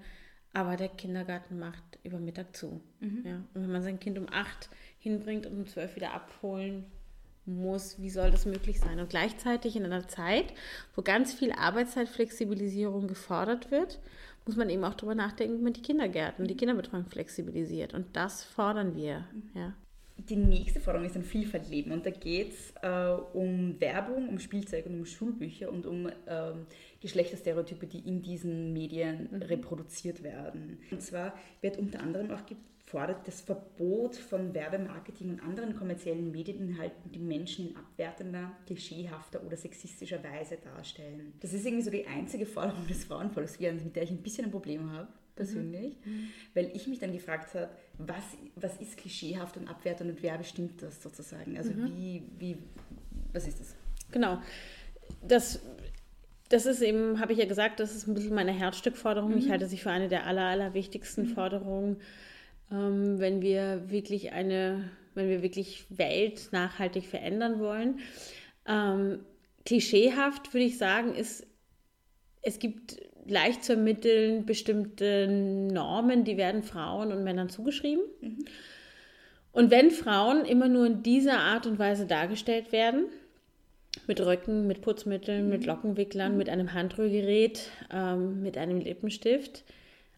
A: aber der Kindergarten macht über Mittag zu. Ja? Und wenn man sein Kind um acht hinbringt und um zwölf wieder abholen muss, wie soll das möglich sein? Und gleichzeitig in einer Zeit, wo ganz viel Arbeitszeitflexibilisierung gefordert wird, muss man eben auch darüber nachdenken, wie man die Kindergärten, die Kinderbetreuung flexibilisiert. Und das fordern wir. Ja.
F: Die nächste Forderung ist ein Vielfaltleben und da geht es äh, um Werbung, um Spielzeug und um Schulbücher und um ähm, Geschlechterstereotype, die in diesen Medien reproduziert werden. Und zwar wird unter anderem auch gefordert das Verbot von Werbemarketing und anderen kommerziellen Medieninhalten, die Menschen in abwertender, klischeehafter oder sexistischer Weise darstellen. Das ist irgendwie so die einzige Forderung des Frauenvolksbegehrens, mit der ich ein bisschen ein Problem habe persönlich, weil ich mich dann gefragt habe, was, was ist klischeehaft und abwertend und wer bestimmt das sozusagen? Also wie, wie, was ist das?
A: Genau. Das, das ist eben, habe ich ja gesagt, das ist ein bisschen meine Herzstückforderung. Ich halte sie für eine der aller, aller wichtigsten Forderungen, ähm, wenn wir wirklich eine, wenn wir wirklich Welt nachhaltig verändern wollen. Ähm, klischeehaft würde ich sagen, ist, es gibt leicht zu ermitteln bestimmte Normen, die werden Frauen und Männern zugeschrieben. Und wenn Frauen immer nur in dieser Art und Weise dargestellt werden, mit Röcken, mit Putzmitteln, mit Lockenwicklern, mit einem Handrührgerät, ähm, mit einem Lippenstift,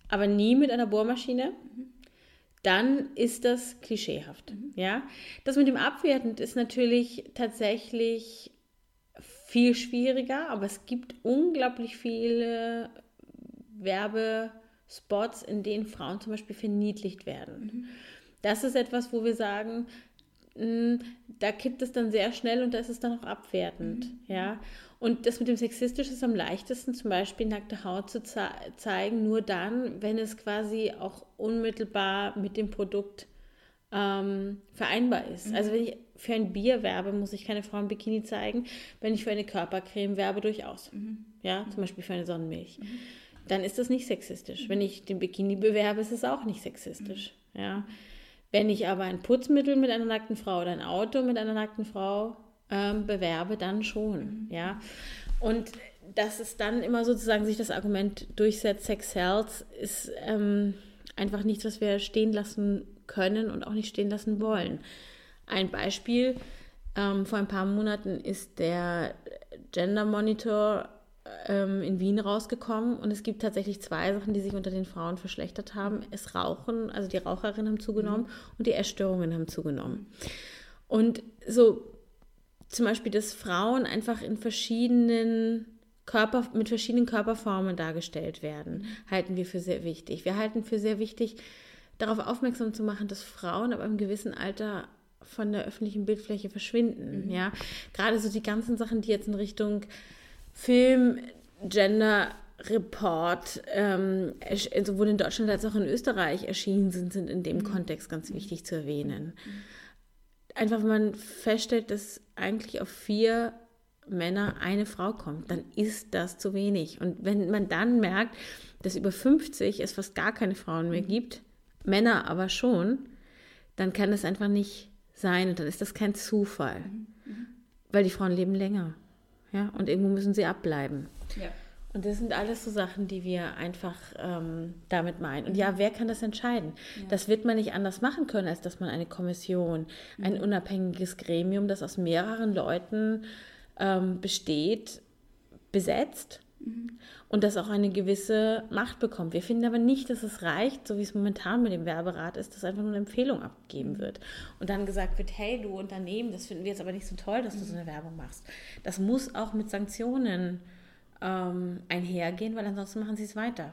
A: aber nie mit einer Bohrmaschine, dann ist das klischeehaft. Ja? Das mit dem Abwertend ist natürlich tatsächlich viel schwieriger, aber es gibt unglaublich viele Werbespots, in denen Frauen zum Beispiel verniedlicht werden. Das ist etwas, wo wir sagen, mh, da kippt es dann sehr schnell und da ist es dann auch abwertend. Ja? Und das mit dem Sexistisch ist am leichtesten, zum Beispiel nackte Haut zu ze zeigen, nur dann, wenn es quasi auch unmittelbar mit dem Produkt ähm, vereinbar ist. Also wenn ich für ein Bier werbe, muss ich keine Frau im Bikini zeigen. Wenn ich für eine Körpercreme werbe, durchaus. Ja, zum Beispiel für eine Sonnenmilch. Dann ist das nicht sexistisch. Wenn ich den Bikini bewerbe, ist es auch nicht sexistisch. Ja. Wenn ich aber ein Putzmittel mit einer nackten Frau oder ein Auto mit einer nackten Frau ähm, bewerbe, dann schon. Ja. Und dass es dann immer sozusagen sich das Argument durchsetzt, Sex sells, ist ähm, einfach nichts, was wir stehen lassen können und auch nicht stehen lassen wollen. Ein Beispiel, ähm, vor ein paar Monaten ist der Gender Monitor ähm, in Wien rausgekommen und es gibt tatsächlich zwei Sachen, die sich unter den Frauen verschlechtert haben. Es Rauchen, also die Raucherinnen haben zugenommen und die Essstörungen haben zugenommen. Und so zum Beispiel, dass Frauen einfach in verschiedenen Körper, mit verschiedenen Körperformen dargestellt werden, halten wir für sehr wichtig. Wir halten für sehr wichtig, darauf aufmerksam zu machen, dass Frauen ab einem gewissen Alter von der öffentlichen Bildfläche verschwinden. Ja, gerade so die ganzen Sachen, die jetzt in Richtung Film, Gender Report, ähm, sowohl in Deutschland als auch in Österreich erschienen sind, sind in dem Kontext ganz wichtig zu erwähnen. Einfach, wenn man feststellt, dass eigentlich auf vier Männer eine Frau kommt, dann ist das zu wenig. Und wenn man dann merkt, dass über 50 es fast gar keine Frauen mehr gibt, Männer aber schon, dann kann das einfach nicht sein und dann ist das kein Zufall. Weil die Frauen leben länger. Ja, und irgendwo müssen sie abbleiben.
F: Ja.
A: Und das sind alles so Sachen, die wir einfach ähm, damit meinen. Und ja, wer kann das entscheiden? Das wird man nicht anders machen können, als dass man eine Kommission, ein unabhängiges Gremium, das aus mehreren Leuten ähm, besteht, besetzt und das auch eine gewisse Macht bekommt. Wir finden aber nicht, dass es reicht, so wie es momentan mit dem Werberat ist, dass einfach nur eine Empfehlung abgegeben wird und dann gesagt wird, hey du Unternehmen, das finden wir jetzt aber nicht so toll, dass du so eine Werbung machst. Das muss auch mit Sanktionen ähm, einhergehen, weil ansonsten machen sie es weiter,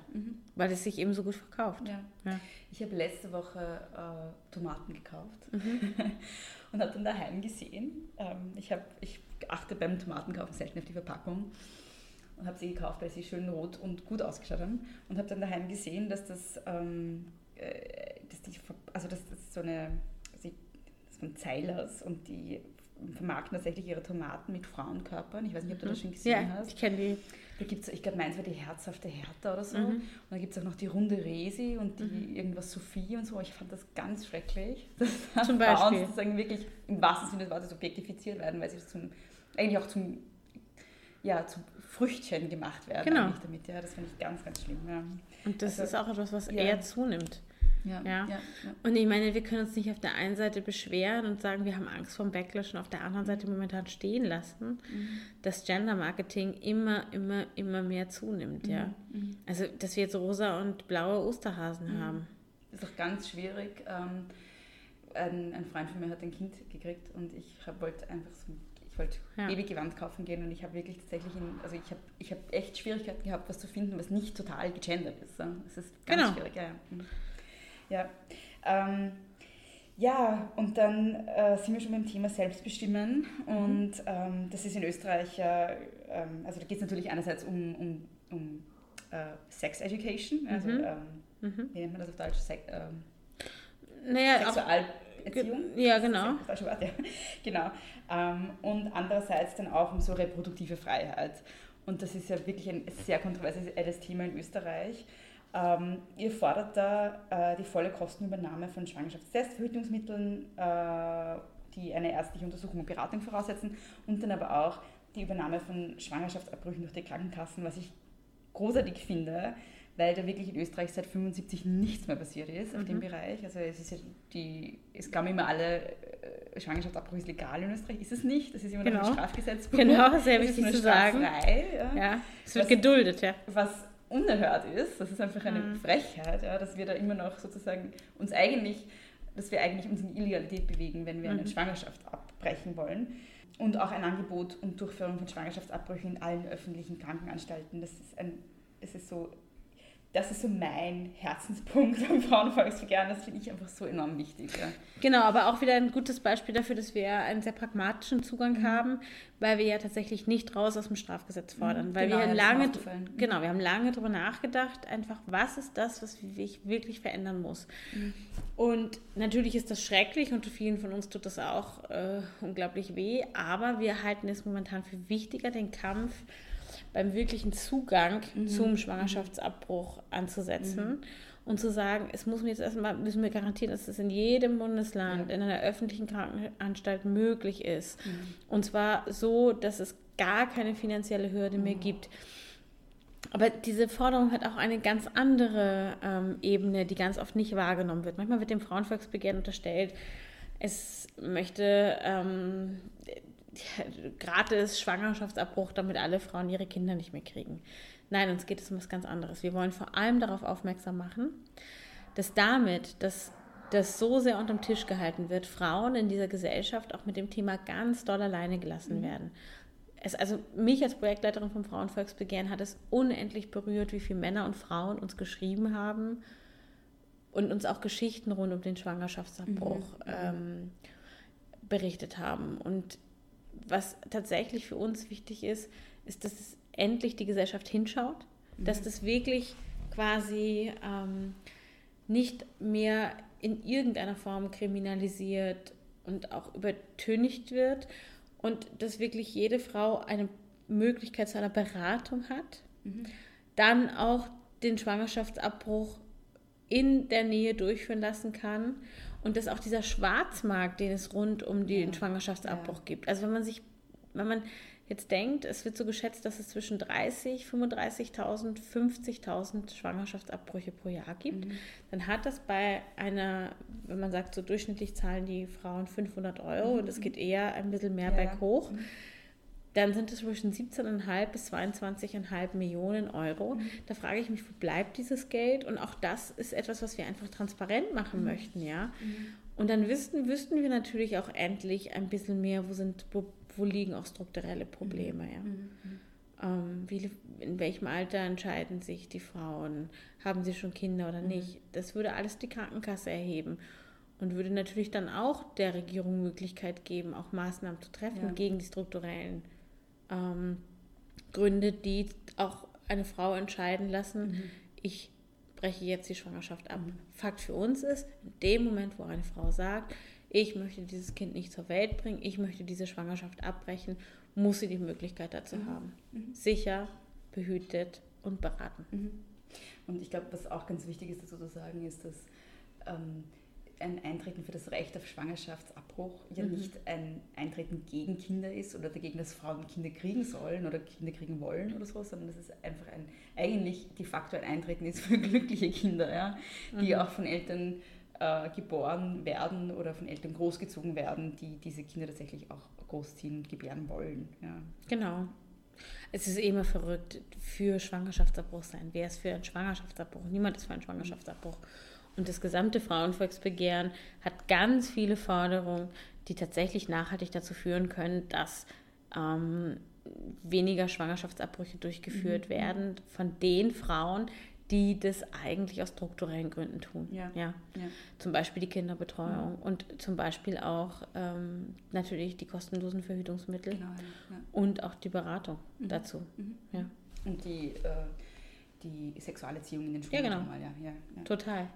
A: weil es sich eben so gut verkauft.
F: Ja.
A: Ja.
F: Ich habe letzte Woche äh, Tomaten gekauft und habe dann daheim gesehen. Ähm, ich, hab, ich achte beim Tomatenkaufen selten auf die Verpackung und habe sie gekauft, weil sie schön rot und gut ausgeschaut haben. Und habe dann daheim gesehen, dass das ähm, äh, dass die, also das, das so eine, sie, das ist von Zeilers und die vermarkten tatsächlich ihre Tomaten mit Frauenkörpern. Ich weiß nicht, ob du das schon gesehen
A: Mhm. Ja,
F: hast.
A: ich kenne die.
F: Da gibt es, ich glaube, meins war die herzhafte Hertha oder so.
A: Mhm.
F: Und dann gibt es auch noch die runde Resi und die irgendwas Sophie und so. Ich fand das ganz schrecklich. Dass
A: Zum
F: Frauen
A: Beispiel.
F: sozusagen wirklich im wahrsten Sinne des Wortes objektifiziert werden, weil sie zum, eigentlich auch zum, ja, zum Früchtchen gemacht werden.
A: Genau.
F: Damit. Ja, das finde ich ganz, ganz schlimm. Ja.
A: Und das
F: Also,
A: ist auch etwas, was
F: ja.
A: eher zunimmt.
F: Ja,
A: Ja.
F: ja.
A: Und ich meine, wir können uns nicht auf der einen Seite beschweren und sagen, wir haben Angst vor dem Backlash und auf der anderen Seite momentan stehen lassen, dass Gender Marketing immer, immer, immer mehr zunimmt, ja. Also, dass wir jetzt rosa und blaue Osterhasen haben.
F: Das ist auch ganz schwierig. Ähm, ein, ein Freund von mir hat ein Kind gekriegt und ich hab, wollte einfach so, ich wollte
A: Ja.
F: Babygewand kaufen gehen und ich habe wirklich tatsächlich, in, also ich habe ich hab echt Schwierigkeiten gehabt, was zu finden, was nicht total gegendert ist. Das ist ganz
A: Genau.
F: schwierig, ja. Ja, Mhm. Ähm, ja, und dann äh, sind wir schon beim Thema Selbstbestimmen und ähm, das ist in Österreich, äh, ähm, also da geht es natürlich einerseits um, um, um äh, Sex Education, also
A: Mhm.
F: ähm, wie nennt man das auf Deutsch? Sex, ähm,
A: Naja,
F: Sexualerziehung?
A: Ja, genau.
F: Das falsche Wort, ja. genau. Ähm, und andererseits dann auch um so reproduktive Freiheit. Und das ist ja wirklich ein sehr kontroverses Thema in Österreich. Ähm, ihr fordert da äh, die volle Kostenübernahme von Schwangerschaftstests, Verhütungsmitteln, äh, die eine ärztliche Untersuchung und Beratung voraussetzen und dann aber auch die Übernahme von Schwangerschaftsabbrüchen durch die Krankenkassen, was ich großartig finde, weil da wirklich in Österreich seit 75 nichts mehr passiert ist auf dem Bereich. Also es ist ja die, es glauben immer alle, äh, Schwangerschaftsabbruch ist legal in Österreich. Ist es nicht. Das ist immer noch
A: Genau.
F: im Strafgesetzbuch.
A: Genau, sehr wichtig zu sagen.
F: Ja.
A: ja, es wird
F: Was-
A: geduldet, ja.
F: Was unerhört ist, das ist einfach eine
A: Mhm.
F: Frechheit, ja, dass wir da immer noch sozusagen uns eigentlich, dass wir eigentlich uns in Illegalität bewegen, wenn wir eine
A: Mhm.
F: Schwangerschaft abbrechen wollen. Und auch ein Angebot und Durchführung von Schwangerschaftsabbrüchen in allen öffentlichen Krankenanstalten. Das ist ein, es ist so, das ist so mein Herzenspunkt am Frauenvolksbegehren. Das finde ich einfach so enorm wichtig. Ja.
A: Genau, aber auch wieder ein gutes Beispiel dafür, dass wir einen sehr pragmatischen
F: Mhm.
A: Wirklich haben, weil wir ja tatsächlich nicht raus aus dem Strafgesetz fordern. Weil
F: Genau,
A: wir lange, genau, wir haben lange darüber nachgedacht, einfach, was ist das, was ich wirklich verändern muss.
F: Mhm.
A: Und natürlich ist das schrecklich und vielen von uns tut das auch äh, unglaublich weh, aber wir halten es momentan für wichtiger, den Kampf beim wirklichen Zugang
F: Mhm.
A: zum Schwangerschaftsabbruch anzusetzen und zu sagen, es muss mir jetzt erstmal, müssen wir garantieren, dass es in jedem Bundesland in einer öffentlichen Krankenanstalt möglich ist.
F: Mhm.
A: Und zwar so, dass es gar keine finanzielle Hürde mehr gibt. Aber diese Forderung hat auch eine ganz andere ähm, Ebene, die ganz oft nicht wahrgenommen wird. Manchmal wird dem Frauenvolksbegehren unterstellt, es möchte ähm, gratis Schwangerschaftsabbruch, damit alle Frauen ihre Kinder nicht mehr kriegen. Nein, uns geht es um was ganz anderes. Wir wollen vor allem darauf aufmerksam machen, dass damit, dass das so sehr unterm Tisch gehalten wird, Frauen in dieser Gesellschaft auch mit dem Thema ganz doll alleine gelassen werden. Es, also mich als Projektleiterin vom Frauenvolksbegehren hat es unendlich berührt, wie viele Männer und Frauen uns geschrieben haben und uns auch Geschichten rund um den Schwangerschaftsabbruch ähm, berichtet haben. Und was tatsächlich für uns wichtig ist, ist, dass es endlich die Gesellschaft hinschaut, dass das wirklich quasi ähm, nicht mehr in irgendeiner Form kriminalisiert und auch übertüncht wird und dass wirklich jede Frau eine Möglichkeit zu einer Beratung hat, dann auch den Schwangerschaftsabbruch in der Nähe durchführen lassen kann und dass auch dieser Schwarzmarkt, den es rund um den Schwangerschaftsabbruch gibt. Also wenn man sich, wenn man jetzt denkt, es wird so geschätzt, dass es zwischen 30, 35.000, 50.000 Schwangerschaftsabbrüche pro Jahr gibt, dann hat das bei einer, wenn man sagt, so durchschnittlich zahlen die Frauen 500 Euro und es geht eher ein bisschen mehr
F: Ja.
A: berghoch, dann sind es zwischen 17,5 bis 22,5 Millionen Euro. Da frage ich mich, wo bleibt dieses Geld? Und auch das ist etwas, was wir einfach transparent machen möchten, ja. Und dann wüssten, wüssten wir natürlich auch endlich ein bisschen mehr, wo sind, wo, wo liegen auch strukturelle Probleme, ja. Ähm, wie, in welchem Alter entscheiden sich die Frauen? Haben sie schon Kinder oder nicht? Das würde alles die Krankenkasse erheben und würde natürlich dann auch der Regierung Möglichkeit geben, auch Maßnahmen zu treffen
F: Ja.
A: gegen die strukturellen ähm, Gründe, die auch eine Frau entscheiden lassen, ich breche jetzt die Schwangerschaft ab. Fakt für uns ist, in dem Moment, wo eine Frau sagt, ich möchte dieses Kind nicht zur Welt bringen, ich möchte diese Schwangerschaft abbrechen, muss sie die Möglichkeit dazu haben. Sicher, behütet und beraten.
F: Und ich glaube, was auch ganz wichtig ist dazu zu sagen, ist, dass ähm, ein Eintreten für das Recht auf Schwangerschaftsabbruch ja nicht ein Eintreten gegen Kinder ist oder dagegen, dass Frauen Kinder kriegen sollen oder Kinder kriegen wollen oder so, sondern dass es einfach ein, eigentlich de facto ein Eintreten ist für glückliche Kinder, ja, die auch von Eltern äh, geboren werden oder von Eltern großgezogen werden, die diese Kinder tatsächlich auch großziehen und gebären wollen. Ja.
A: Genau. Es ist eh immer verrückt, für Schwangerschaftsabbruch sein. Wer ist für einen Schwangerschaftsabbruch? Niemand ist für einen Schwangerschaftsabbruch. Und das gesamte Frauenvolksbegehren hat ganz viele Forderungen, die tatsächlich nachhaltig dazu führen können, dass ähm, weniger Schwangerschaftsabbrüche durchgeführt werden von den Frauen, die das eigentlich aus strukturellen Gründen tun.
F: Ja.
A: Ja.
F: Ja.
A: Zum Beispiel die Kinderbetreuung und zum Beispiel auch ähm, natürlich die kostenlosen Verhütungsmittel
F: Genau, ja.
A: und auch die Beratung dazu. Ja.
F: Und die, äh, die Sexualerziehung in den Schulen.
A: Ja, genau.
F: Mal, ja, ja, ja.
A: Total.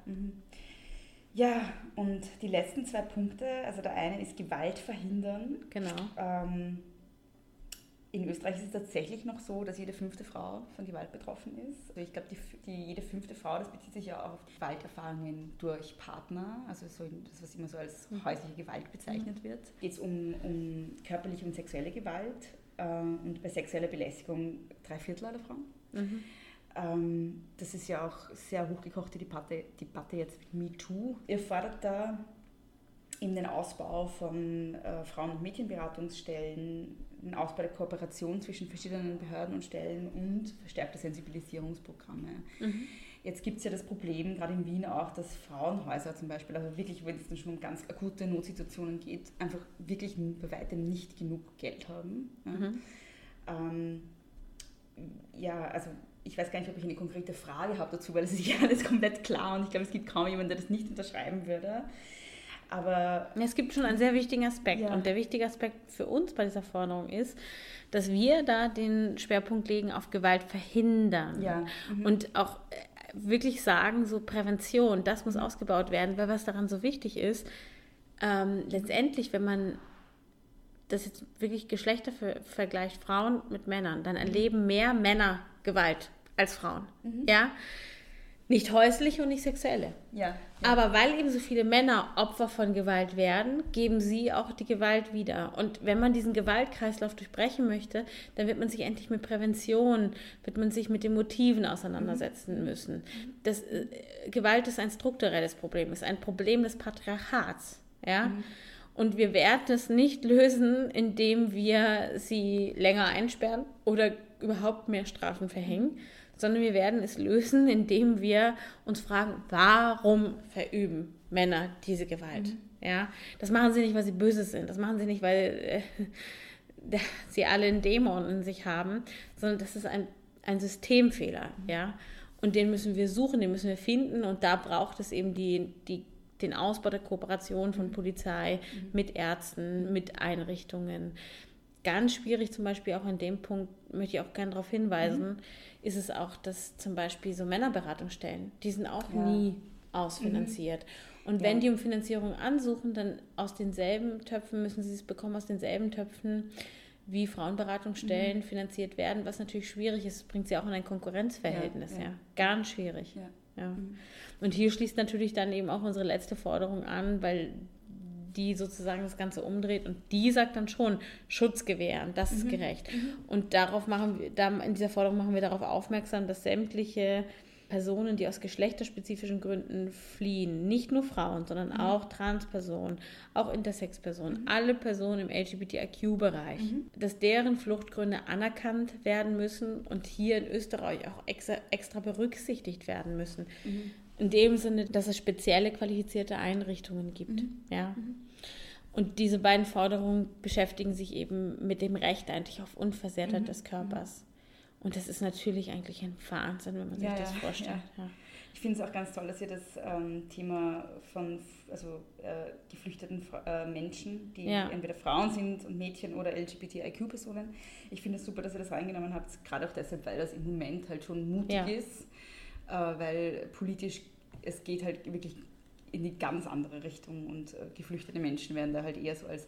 F: ja, und die letzten zwei Punkte, also der eine ist Gewalt verhindern.
A: Genau.
F: Ähm, in Österreich ist es tatsächlich noch so, dass jede fünfte Frau von Gewalt betroffen ist. Also ich glaube, die, die, jede fünfte Frau, das bezieht sich ja auch auf Gewalterfahrungen durch Partner, also so das, was immer so als häusliche Gewalt bezeichnet wird. Geht es um, um körperliche und sexuelle Gewalt äh, und bei sexueller Belästigung drei Viertel aller Frauen. Ähm, das ist ja auch sehr hochgekochte Debatte, Debatte jetzt mit MeToo. Ihr fordert da eben den Ausbau von äh, Frauen- und Mädchenberatungsstellen, den Ausbau der Kooperation zwischen verschiedenen Behörden und Stellen und verstärkte Sensibilisierungsprogramme. Jetzt gibt es ja das Problem, gerade in Wien auch, dass Frauenhäuser zum Beispiel, also wirklich, wenn es dann schon um ganz akute Notsituationen geht, einfach wirklich bei weitem nicht genug Geld haben. Ja. Ähm, ja, also ich weiß gar nicht, ob ich eine konkrete Frage habe dazu, weil das ist ja alles komplett klar und ich glaube, es gibt kaum jemanden, der das nicht unterschreiben würde. Aber
A: Es gibt schon einen sehr wichtigen Aspekt.
F: Ja.
A: Und der wichtige Aspekt für uns bei dieser Forderung ist, dass wir da den Schwerpunkt legen auf Gewalt verhindern.
F: Ja. Mhm.
A: Und auch äh, wirklich sagen, so Prävention, das muss ausgebaut werden, weil was daran so wichtig ist, ähm, letztendlich, wenn man das jetzt wirklich Geschlechter ver vergleicht, Frauen mit Männern, dann erleben mehr Männer Gewalt als Frauen. Ja? Nicht häusliche und nicht sexuelle.
F: ja,
A: Aber weil eben so viele Männer Opfer von Gewalt werden, geben sie auch die Gewalt wieder. Und wenn man diesen Gewaltkreislauf durchbrechen möchte, dann wird man sich endlich mit Prävention, wird man sich mit den Motiven auseinandersetzen müssen. Das, äh, Gewalt ist ein strukturelles Problem, ist ein Problem des Patriarchats. Ja? Und wir werden es nicht lösen, indem wir sie länger einsperren oder überhaupt mehr Strafen verhängen, sondern wir werden es lösen, indem wir uns fragen, warum verüben Männer diese Gewalt? Ja, das machen sie nicht, weil sie böse sind. Das machen sie nicht, weil äh, sie alle einen Dämon in sich haben, sondern das ist ein, ein Systemfehler. Ja, und den müssen wir suchen, den müssen wir finden. Und da braucht es eben die, die, den Ausbau der Kooperation von Polizei mit Ärzten, mit Einrichtungen. Ganz schwierig zum Beispiel auch an dem Punkt, möchte ich auch gerne darauf hinweisen, ist es auch, dass zum Beispiel so Männerberatungsstellen, die sind auch
F: Ja.
A: nie ausfinanziert. Und wenn
F: Ja.
A: die um Finanzierung ansuchen, dann aus denselben Töpfen müssen sie es bekommen, aus denselben Töpfen wie Frauenberatungsstellen finanziert werden, was natürlich schwierig ist, bringt sie auch in ein Konkurrenzverhältnis,
F: Ja,
A: ja. Ganz schwierig.
F: Ja.
A: Ja. Und hier schließt natürlich dann eben auch unsere letzte Forderung an, weil die sozusagen das Ganze umdreht und die sagt dann schon, Schutz gewähren, das ist gerecht. Und darauf machen wir, da in dieser Forderung machen wir darauf aufmerksam, dass sämtliche Personen, die aus geschlechterspezifischen Gründen fliehen, nicht nur Frauen, sondern auch Transpersonen, auch Intersex-Personen, alle Personen im LGBTIQ-Bereich, dass deren Fluchtgründe anerkannt werden müssen und hier in Österreich auch extra, extra berücksichtigt werden müssen. In dem Sinne, dass es spezielle qualifizierte Einrichtungen gibt. Ja. Und diese beiden Forderungen beschäftigen sich eben mit dem Recht eigentlich auf Unversehrtheit des Körpers. Und das ist natürlich eigentlich ein Wahnsinn, wenn man sich
F: Ja,
A: das
F: ja,
A: vorstellt.
F: ja. Ich finde es auch ganz toll, dass ihr das ähm, Thema von also, äh, geflüchteten äh, Menschen, die entweder Frauen sind und Mädchen oder LGBTIQ-Personen, ich finde es super, dass ihr das reingenommen habt, gerade auch deshalb, weil das im Moment halt schon mutig ist. äh, weil politisch es geht halt wirklich in die ganz andere Richtung und äh, geflüchtete Menschen werden da halt eher so als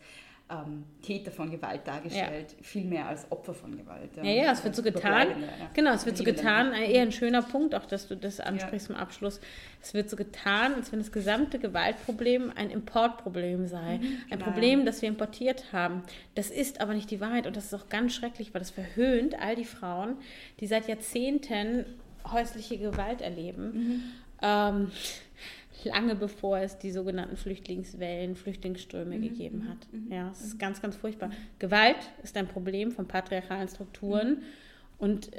F: ähm, Täter von Gewalt dargestellt, ja. viel mehr als Opfer von Gewalt.
A: Ja, ja, es wird so getan. Ja. Genau, es wird so getan, eher ein schöner Punkt, auch dass du das ansprichst ja. zum Abschluss. Es wird so getan, als wenn das gesamte Gewaltproblem ein Importproblem sei. Mhm, ein Problem, das wir importiert haben. Das ist aber nicht die Wahrheit und das ist auch ganz schrecklich, weil das verhöhnt all die Frauen, die seit Jahrzehnten häusliche Gewalt erleben. Mhm. Ähm, lange bevor es die sogenannten Flüchtlingswellen, Flüchtlingsströme mhm. gegeben hat. Mhm. Ja, es ist ganz, ganz furchtbar. Gewalt ist ein Problem von patriarchalen Strukturen. Mhm. Und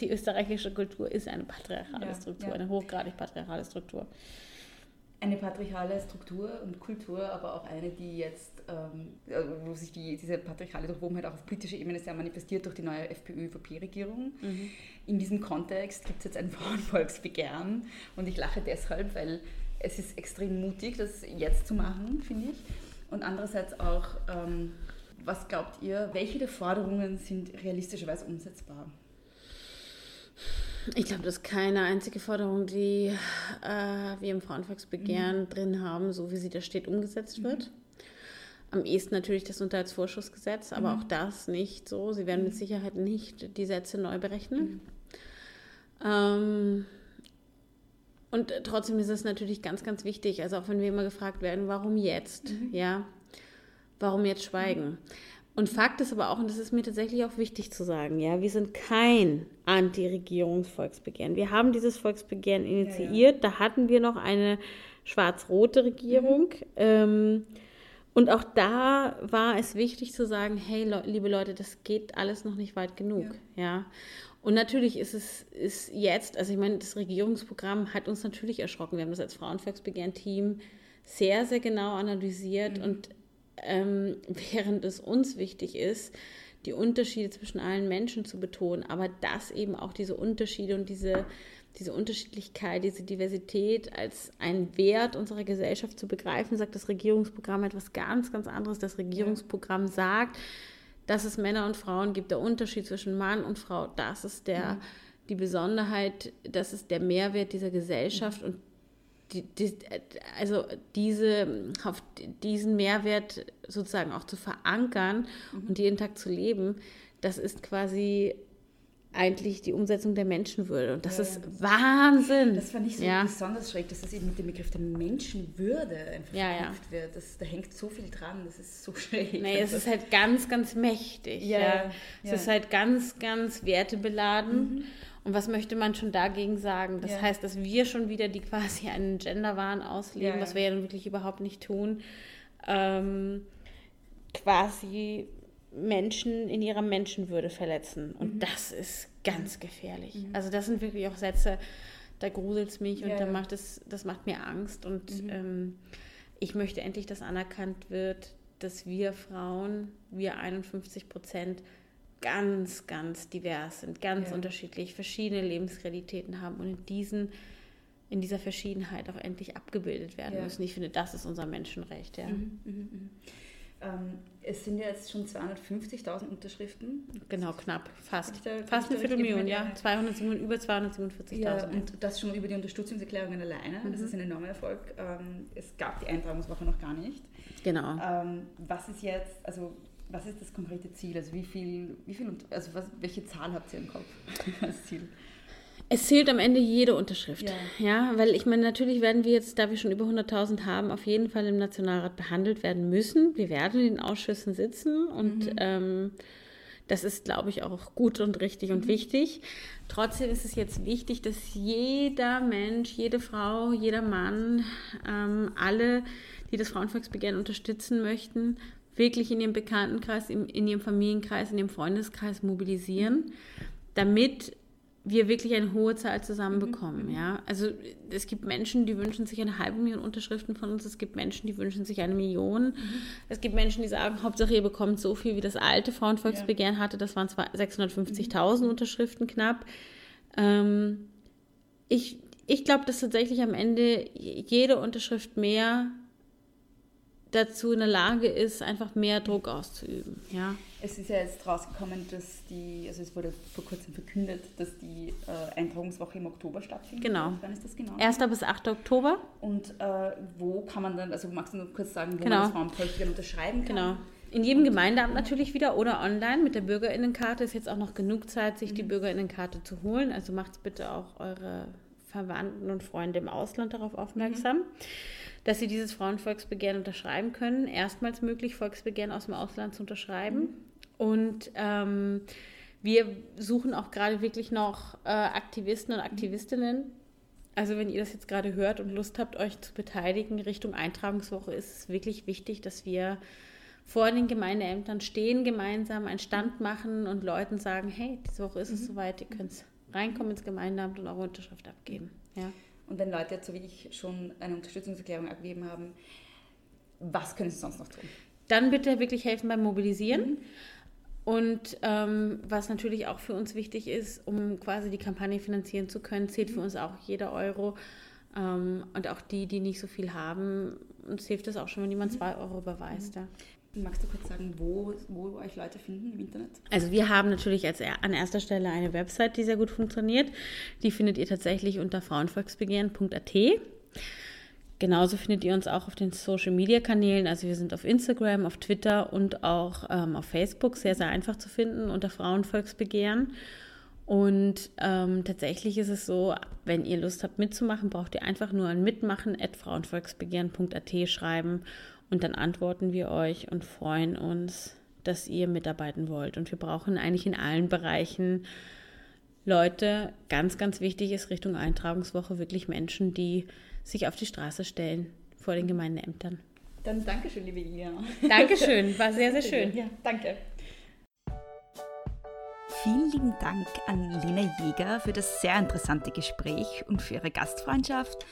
A: die österreichische Kultur ist eine patriarchale ja, Struktur, ja. eine hochgradig patriarchale Struktur.
F: Eine patriarchale Struktur und Kultur, aber auch eine, die jetzt, ähm, wo sich die, diese patriarchale Durchwobenheit auch auf politischer Ebene sehr manifestiert durch die neue FPÖ-ÖVP-Regierung. Mhm. In diesem Kontext gibt es jetzt ein Frauenvolksbegehren und ich lache deshalb, weil es ist extrem mutig, das jetzt zu machen, finde ich. Und andererseits auch, ähm, was glaubt ihr, welche der Forderungen sind realistischerweise umsetzbar?
A: Ich glaube, das ist keine einzige Forderung, die äh, wir im Frauenvolksbegehren mhm. drin haben, so wie sie da steht, umgesetzt wird. Mhm. Am ehesten natürlich das Unterhaltsvorschussgesetz, aber mhm. auch das nicht so. Sie werden mit mhm. Sicherheit nicht die Sätze neu berechnen. Mhm. Ähm, und trotzdem ist es natürlich ganz, ganz wichtig, also auch wenn wir immer gefragt werden, warum jetzt? Mhm. Ja, warum jetzt schweigen? Und Fakt ist aber auch, und das ist mir tatsächlich auch wichtig zu sagen, ja, wir sind kein Anti-Regierungsvolksbegehren. Wir haben dieses Volksbegehren initiiert, ja, ja. da hatten wir noch eine schwarz-rote Regierung. Mhm. Ähm, und auch da war es wichtig zu sagen, hey, liebe Leute, das geht alles noch nicht weit genug. Ja. ja. Und natürlich ist es ist jetzt, also ich meine, das Regierungsprogramm hat uns natürlich erschrocken. Wir haben das als Frauenvolksbegehren-Team sehr, sehr genau analysiert mhm. und ähm, während es uns wichtig ist, die Unterschiede zwischen allen Menschen zu betonen, aber dass eben auch diese Unterschiede und diese, diese Unterschiedlichkeit, diese Diversität als ein Wert unserer Gesellschaft zu begreifen, sagt das Regierungsprogramm etwas ganz, ganz anderes. Das Regierungsprogramm sagt, dass es Männer und Frauen gibt, der Unterschied zwischen Mann und Frau, das ist der, mhm. die Besonderheit, das ist der Mehrwert dieser Gesellschaft und die, die, also diese, auf diesen Mehrwert sozusagen auch zu verankern mhm. und jeden Tag zu leben, das ist quasi eigentlich die Umsetzung der Menschenwürde. Und das ja, ist Wahnsinn.
F: Das fand ich so ja. besonders schräg, dass das eben mit dem Begriff der Menschenwürde einfach ja, verknüpft wird. Das, da hängt so viel dran, das ist so schräg.
A: Nee, es ist halt ganz, ganz mächtig. Ja, Es ist halt ganz, ganz wertebeladen. Mhm. Und was möchte man schon dagegen sagen? Das heißt, dass wir schon wieder die quasi einen Genderwahn ausleben, was wir ja dann wirklich überhaupt nicht tun. Ähm, quasi Menschen in ihrer Menschenwürde verletzen. Und mhm. das ist ganz gefährlich. Mhm. Also das sind wirklich auch Sätze, da gruselt es mich ja, und da macht es, das macht mir Angst. Und mhm. ähm, ich möchte endlich, dass anerkannt wird, dass wir Frauen, wir 51 Prozent, ganz, ganz divers sind, ganz ja. unterschiedlich, verschiedene Lebensrealitäten haben und in diesen in dieser Verschiedenheit auch endlich abgebildet werden ja. müssen. Ich finde, das ist unser Menschenrecht. Ja.
F: Ähm, es sind ja jetzt schon 250.000 Unterschriften.
A: Genau, knapp, fast. Da, fast eine Viertelmillion, ja. 207, über 247.000.
F: Ja, und das schon über die Unterstützungserklärungen alleine. Mhm. Das ist ein enormer Erfolg. Ähm, es gab die Eintragungswoche noch gar nicht.
A: Genau.
F: Ähm, was ist jetzt, also was ist das konkrete Ziel? Also wie viel, wie viel also was, welche Zahl habt ihr im Kopf als Ziel?
A: Es zählt am Ende jede Unterschrift. Ja. ja, weil ich meine, natürlich werden wir jetzt, da wir schon über 100.000 haben, auf jeden Fall im Nationalrat behandelt werden müssen. Wir werden in den Ausschüssen sitzen und mhm. ähm, das ist, glaube ich, auch gut und richtig und mhm. wichtig. Trotzdem ist es jetzt wichtig, dass jeder Mensch, jede Frau, jeder Mann, ähm, alle, die das Frauenvolksbegehren unterstützen möchten, wirklich in ihrem Bekanntenkreis, in, in ihrem Familienkreis, in ihrem Freundeskreis mobilisieren, damit wir wirklich eine hohe Zahl zusammenbekommen. Mhm. Ja? Also es gibt Menschen, die wünschen sich eine halbe Million Unterschriften von uns. Es gibt Menschen, die wünschen sich eine Million. Mhm. Es gibt Menschen, die sagen, Hauptsache ihr bekommt so viel, wie das alte Frauenvolksbegehren ja. hatte. Das waren zwar 650.000 mhm. Unterschriften knapp. Ähm, ich ich glaube, dass tatsächlich am Ende jede Unterschrift mehr dazu in der Lage ist, einfach mehr Druck auszuüben. Ja.
G: Es ist ja jetzt rausgekommen, dass die, also es wurde vor kurzem verkündet, dass die äh, Eintragungswoche im Oktober stattfindet.
A: Genau.
G: Wann ist das genau?
A: 1. bis 8. Oktober.
G: Und äh, wo kann man dann, also magst du noch kurz sagen, wo
A: Genau.
G: man das Frauenvolksbegehren unterschreiben kann?
A: Genau. In jedem Gemeindeamt natürlich wieder oder online mit der Bürgerinnenkarte ist jetzt auch noch genug Zeit, sich die Bürgerinnenkarte zu holen. Also macht bitte auch eure Verwandten und Freunde im Ausland darauf aufmerksam, dass sie dieses Frauenvolksbegehren unterschreiben können. Erstmals möglich, Volksbegehren aus dem Ausland zu unterschreiben. Und ähm, wir suchen auch gerade wirklich noch äh, Aktivisten und Aktivistinnen, also wenn ihr das jetzt gerade hört und Lust habt, euch zu beteiligen Richtung Eintragungswoche, ist es wirklich wichtig, dass wir vor den Gemeindeämtern stehen, gemeinsam einen Stand machen und Leuten sagen, hey, diese Woche ist es soweit, ihr könnt reinkommen ins Gemeindeamt und eure Unterschrift abgeben. Ja.
G: Und wenn Leute jetzt so wie ich schon eine Unterstützungserklärung abgegeben haben, was können sie sonst noch tun?
A: Dann bitte wirklich helfen beim Mobilisieren. Und ähm, was natürlich auch für uns wichtig ist, um quasi die Kampagne finanzieren zu können, zählt für uns auch jeder Euro. Ähm, und auch die, die nicht so viel haben, uns hilft es auch schon, wenn jemand zwei Euro überweist. Ja.
G: Magst du kurz sagen, wo, wo euch Leute finden im Internet?
A: Also wir haben natürlich als an erster Stelle eine Website, die sehr gut funktioniert. Die findet ihr tatsächlich unter frauenvolksbegehren.at. Genauso findet ihr uns auch auf den Social-Media-Kanälen. Also wir sind auf Instagram, auf Twitter und auch ähm, auf Facebook sehr, sehr einfach zu finden unter Frauenvolksbegehren. Und ähm, tatsächlich ist es so, wenn ihr Lust habt mitzumachen, braucht ihr einfach nur an mitmachen at frauenvolksbegehren.at schreiben und dann antworten wir euch und freuen uns, dass ihr mitarbeiten wollt. Und wir brauchen eigentlich in allen Bereichen Leute, ganz, ganz wichtig ist Richtung Eintragungswoche wirklich Menschen, die sich auf die Straße stellen vor den Gemeindeämtern.
G: Dann Dankeschön, liebe Iliana.
A: Dankeschön, war sehr, sehr schön.
G: Ja, danke.
F: Vielen lieben Dank an Lena Jäger für das sehr interessante Gespräch und für ihre Gastfreundschaft.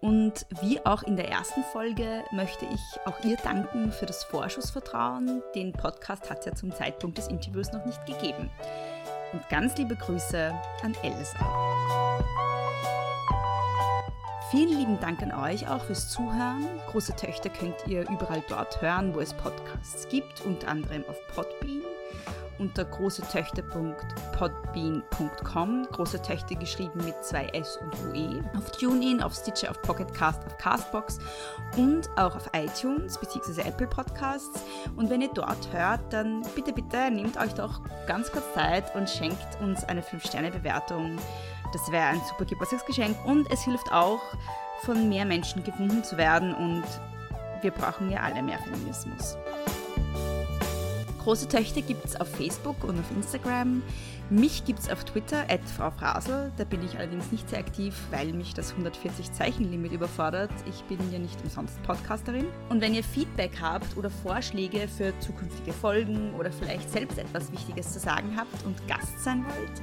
F: Und wie auch in der ersten Folge möchte ich auch ihr danken für das Vorschussvertrauen. Den Podcast hat es ja zum Zeitpunkt des Interviews noch nicht gegeben. Und ganz liebe Grüße an Elsa. Vielen lieben Dank an euch auch fürs Zuhören. Große Töchter könnt ihr überall dort hören, wo es Podcasts gibt, unter anderem auf Podbean unter großetöchter.podbean.com. Große Töchter geschrieben mit zwei S und UE. Auf TuneIn, auf Stitcher, auf Pocketcast, auf Castbox und auch auf iTunes bzw. Apple Podcasts. Und wenn ihr dort hört, dann bitte, bitte nehmt euch doch ganz kurz Zeit und schenkt uns eine 5-Sterne-Bewertung. Das wäre ein super Geburtstagsgeschenk und es hilft auch, von mehr Menschen gefunden zu werden und wir brauchen ja alle mehr Feminismus. Große Töchter gibt es auf Facebook und auf Instagram. Mich gibt es auf Twitter, at Frau Frasel. Da bin ich allerdings nicht sehr aktiv, weil mich das 140-Zeichen-Limit überfordert. Ich bin ja nicht umsonst Podcasterin. Und wenn ihr Feedback habt oder Vorschläge für zukünftige Folgen oder vielleicht selbst etwas Wichtiges zu sagen habt und Gast sein wollt,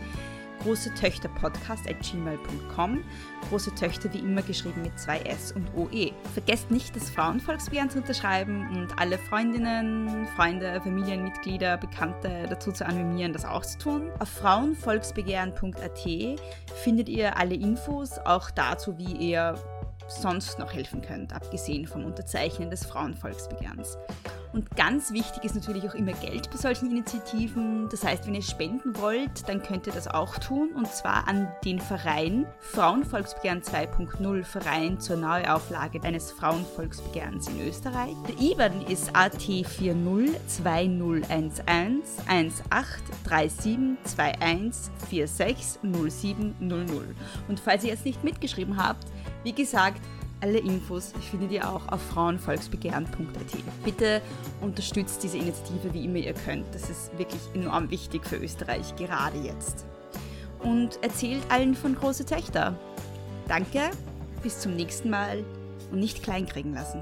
F: große Töchter Podcast at gmail.com. Große Töchter wie immer geschrieben mit zwei S und OE. Vergesst nicht, das Frauenvolksbegehren zu unterschreiben und alle Freundinnen, Freunde, Familienmitglieder, Bekannte dazu zu animieren, das auch zu tun. Auf frauenvolksbegehren.at findet ihr alle Infos, auch dazu, wie ihr sonst noch helfen könnt, abgesehen vom Unterzeichnen des Frauenvolksbegehrens. Und ganz wichtig ist natürlich auch immer Geld bei solchen Initiativen. Das heißt, wenn ihr spenden wollt, dann könnt ihr das auch tun und zwar an den Verein Frauenvolksbegehren 2.0 Verein zur Neuauflage eines Frauenvolksbegehrens in Österreich. Der IBAN ist AT402011183721460700. Und falls ihr jetzt nicht mitgeschrieben habt, wie gesagt, alle Infos findet ihr auch auf frauenvolksbegehren.at. Bitte unterstützt diese Initiative, wie immer ihr könnt. Das ist wirklich enorm wichtig für Österreich, gerade jetzt. Und erzählt allen von Große Töchter. Danke, bis zum nächsten Mal und nicht kleinkriegen lassen.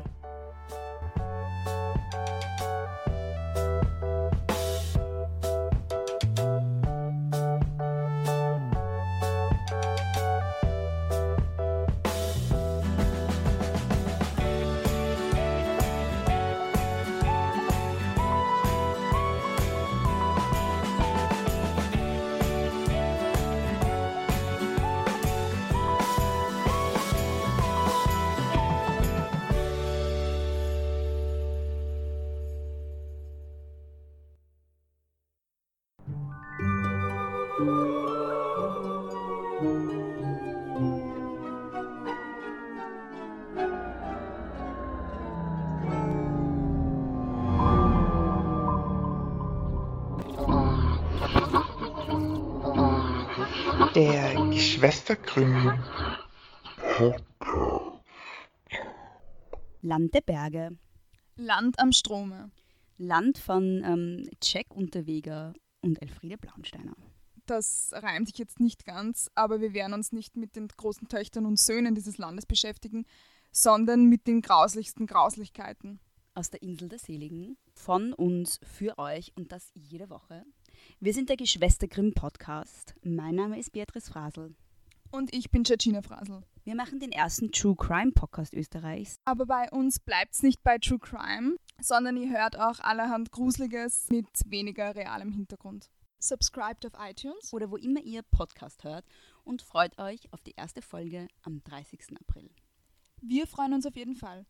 F: Land der Berge.
H: Land am Strome.
F: Land von ähm, Jack Unterweger und Elfriede Blaunsteiner.
H: Das reimt sich jetzt nicht ganz, aber wir werden uns nicht mit den großen Töchtern und Söhnen dieses Landes beschäftigen, sondern mit den grauslichsten Grauslichkeiten.
F: Aus der Insel der Seligen. Von uns für euch und das jede Woche. Wir sind der Geschwister Grimm Podcast. Mein Name ist Beatrice Frasel.
H: Und ich bin Georgina Frasel.
F: Wir machen den ersten True Crime Podcast Österreichs.
H: Aber bei uns bleibt es nicht bei True Crime, sondern ihr hört auch allerhand Gruseliges mit weniger realem Hintergrund. Subscribed auf iTunes
F: oder wo immer ihr Podcast hört und freut euch auf die erste Folge am 30. April.
H: Wir freuen uns auf jeden Fall.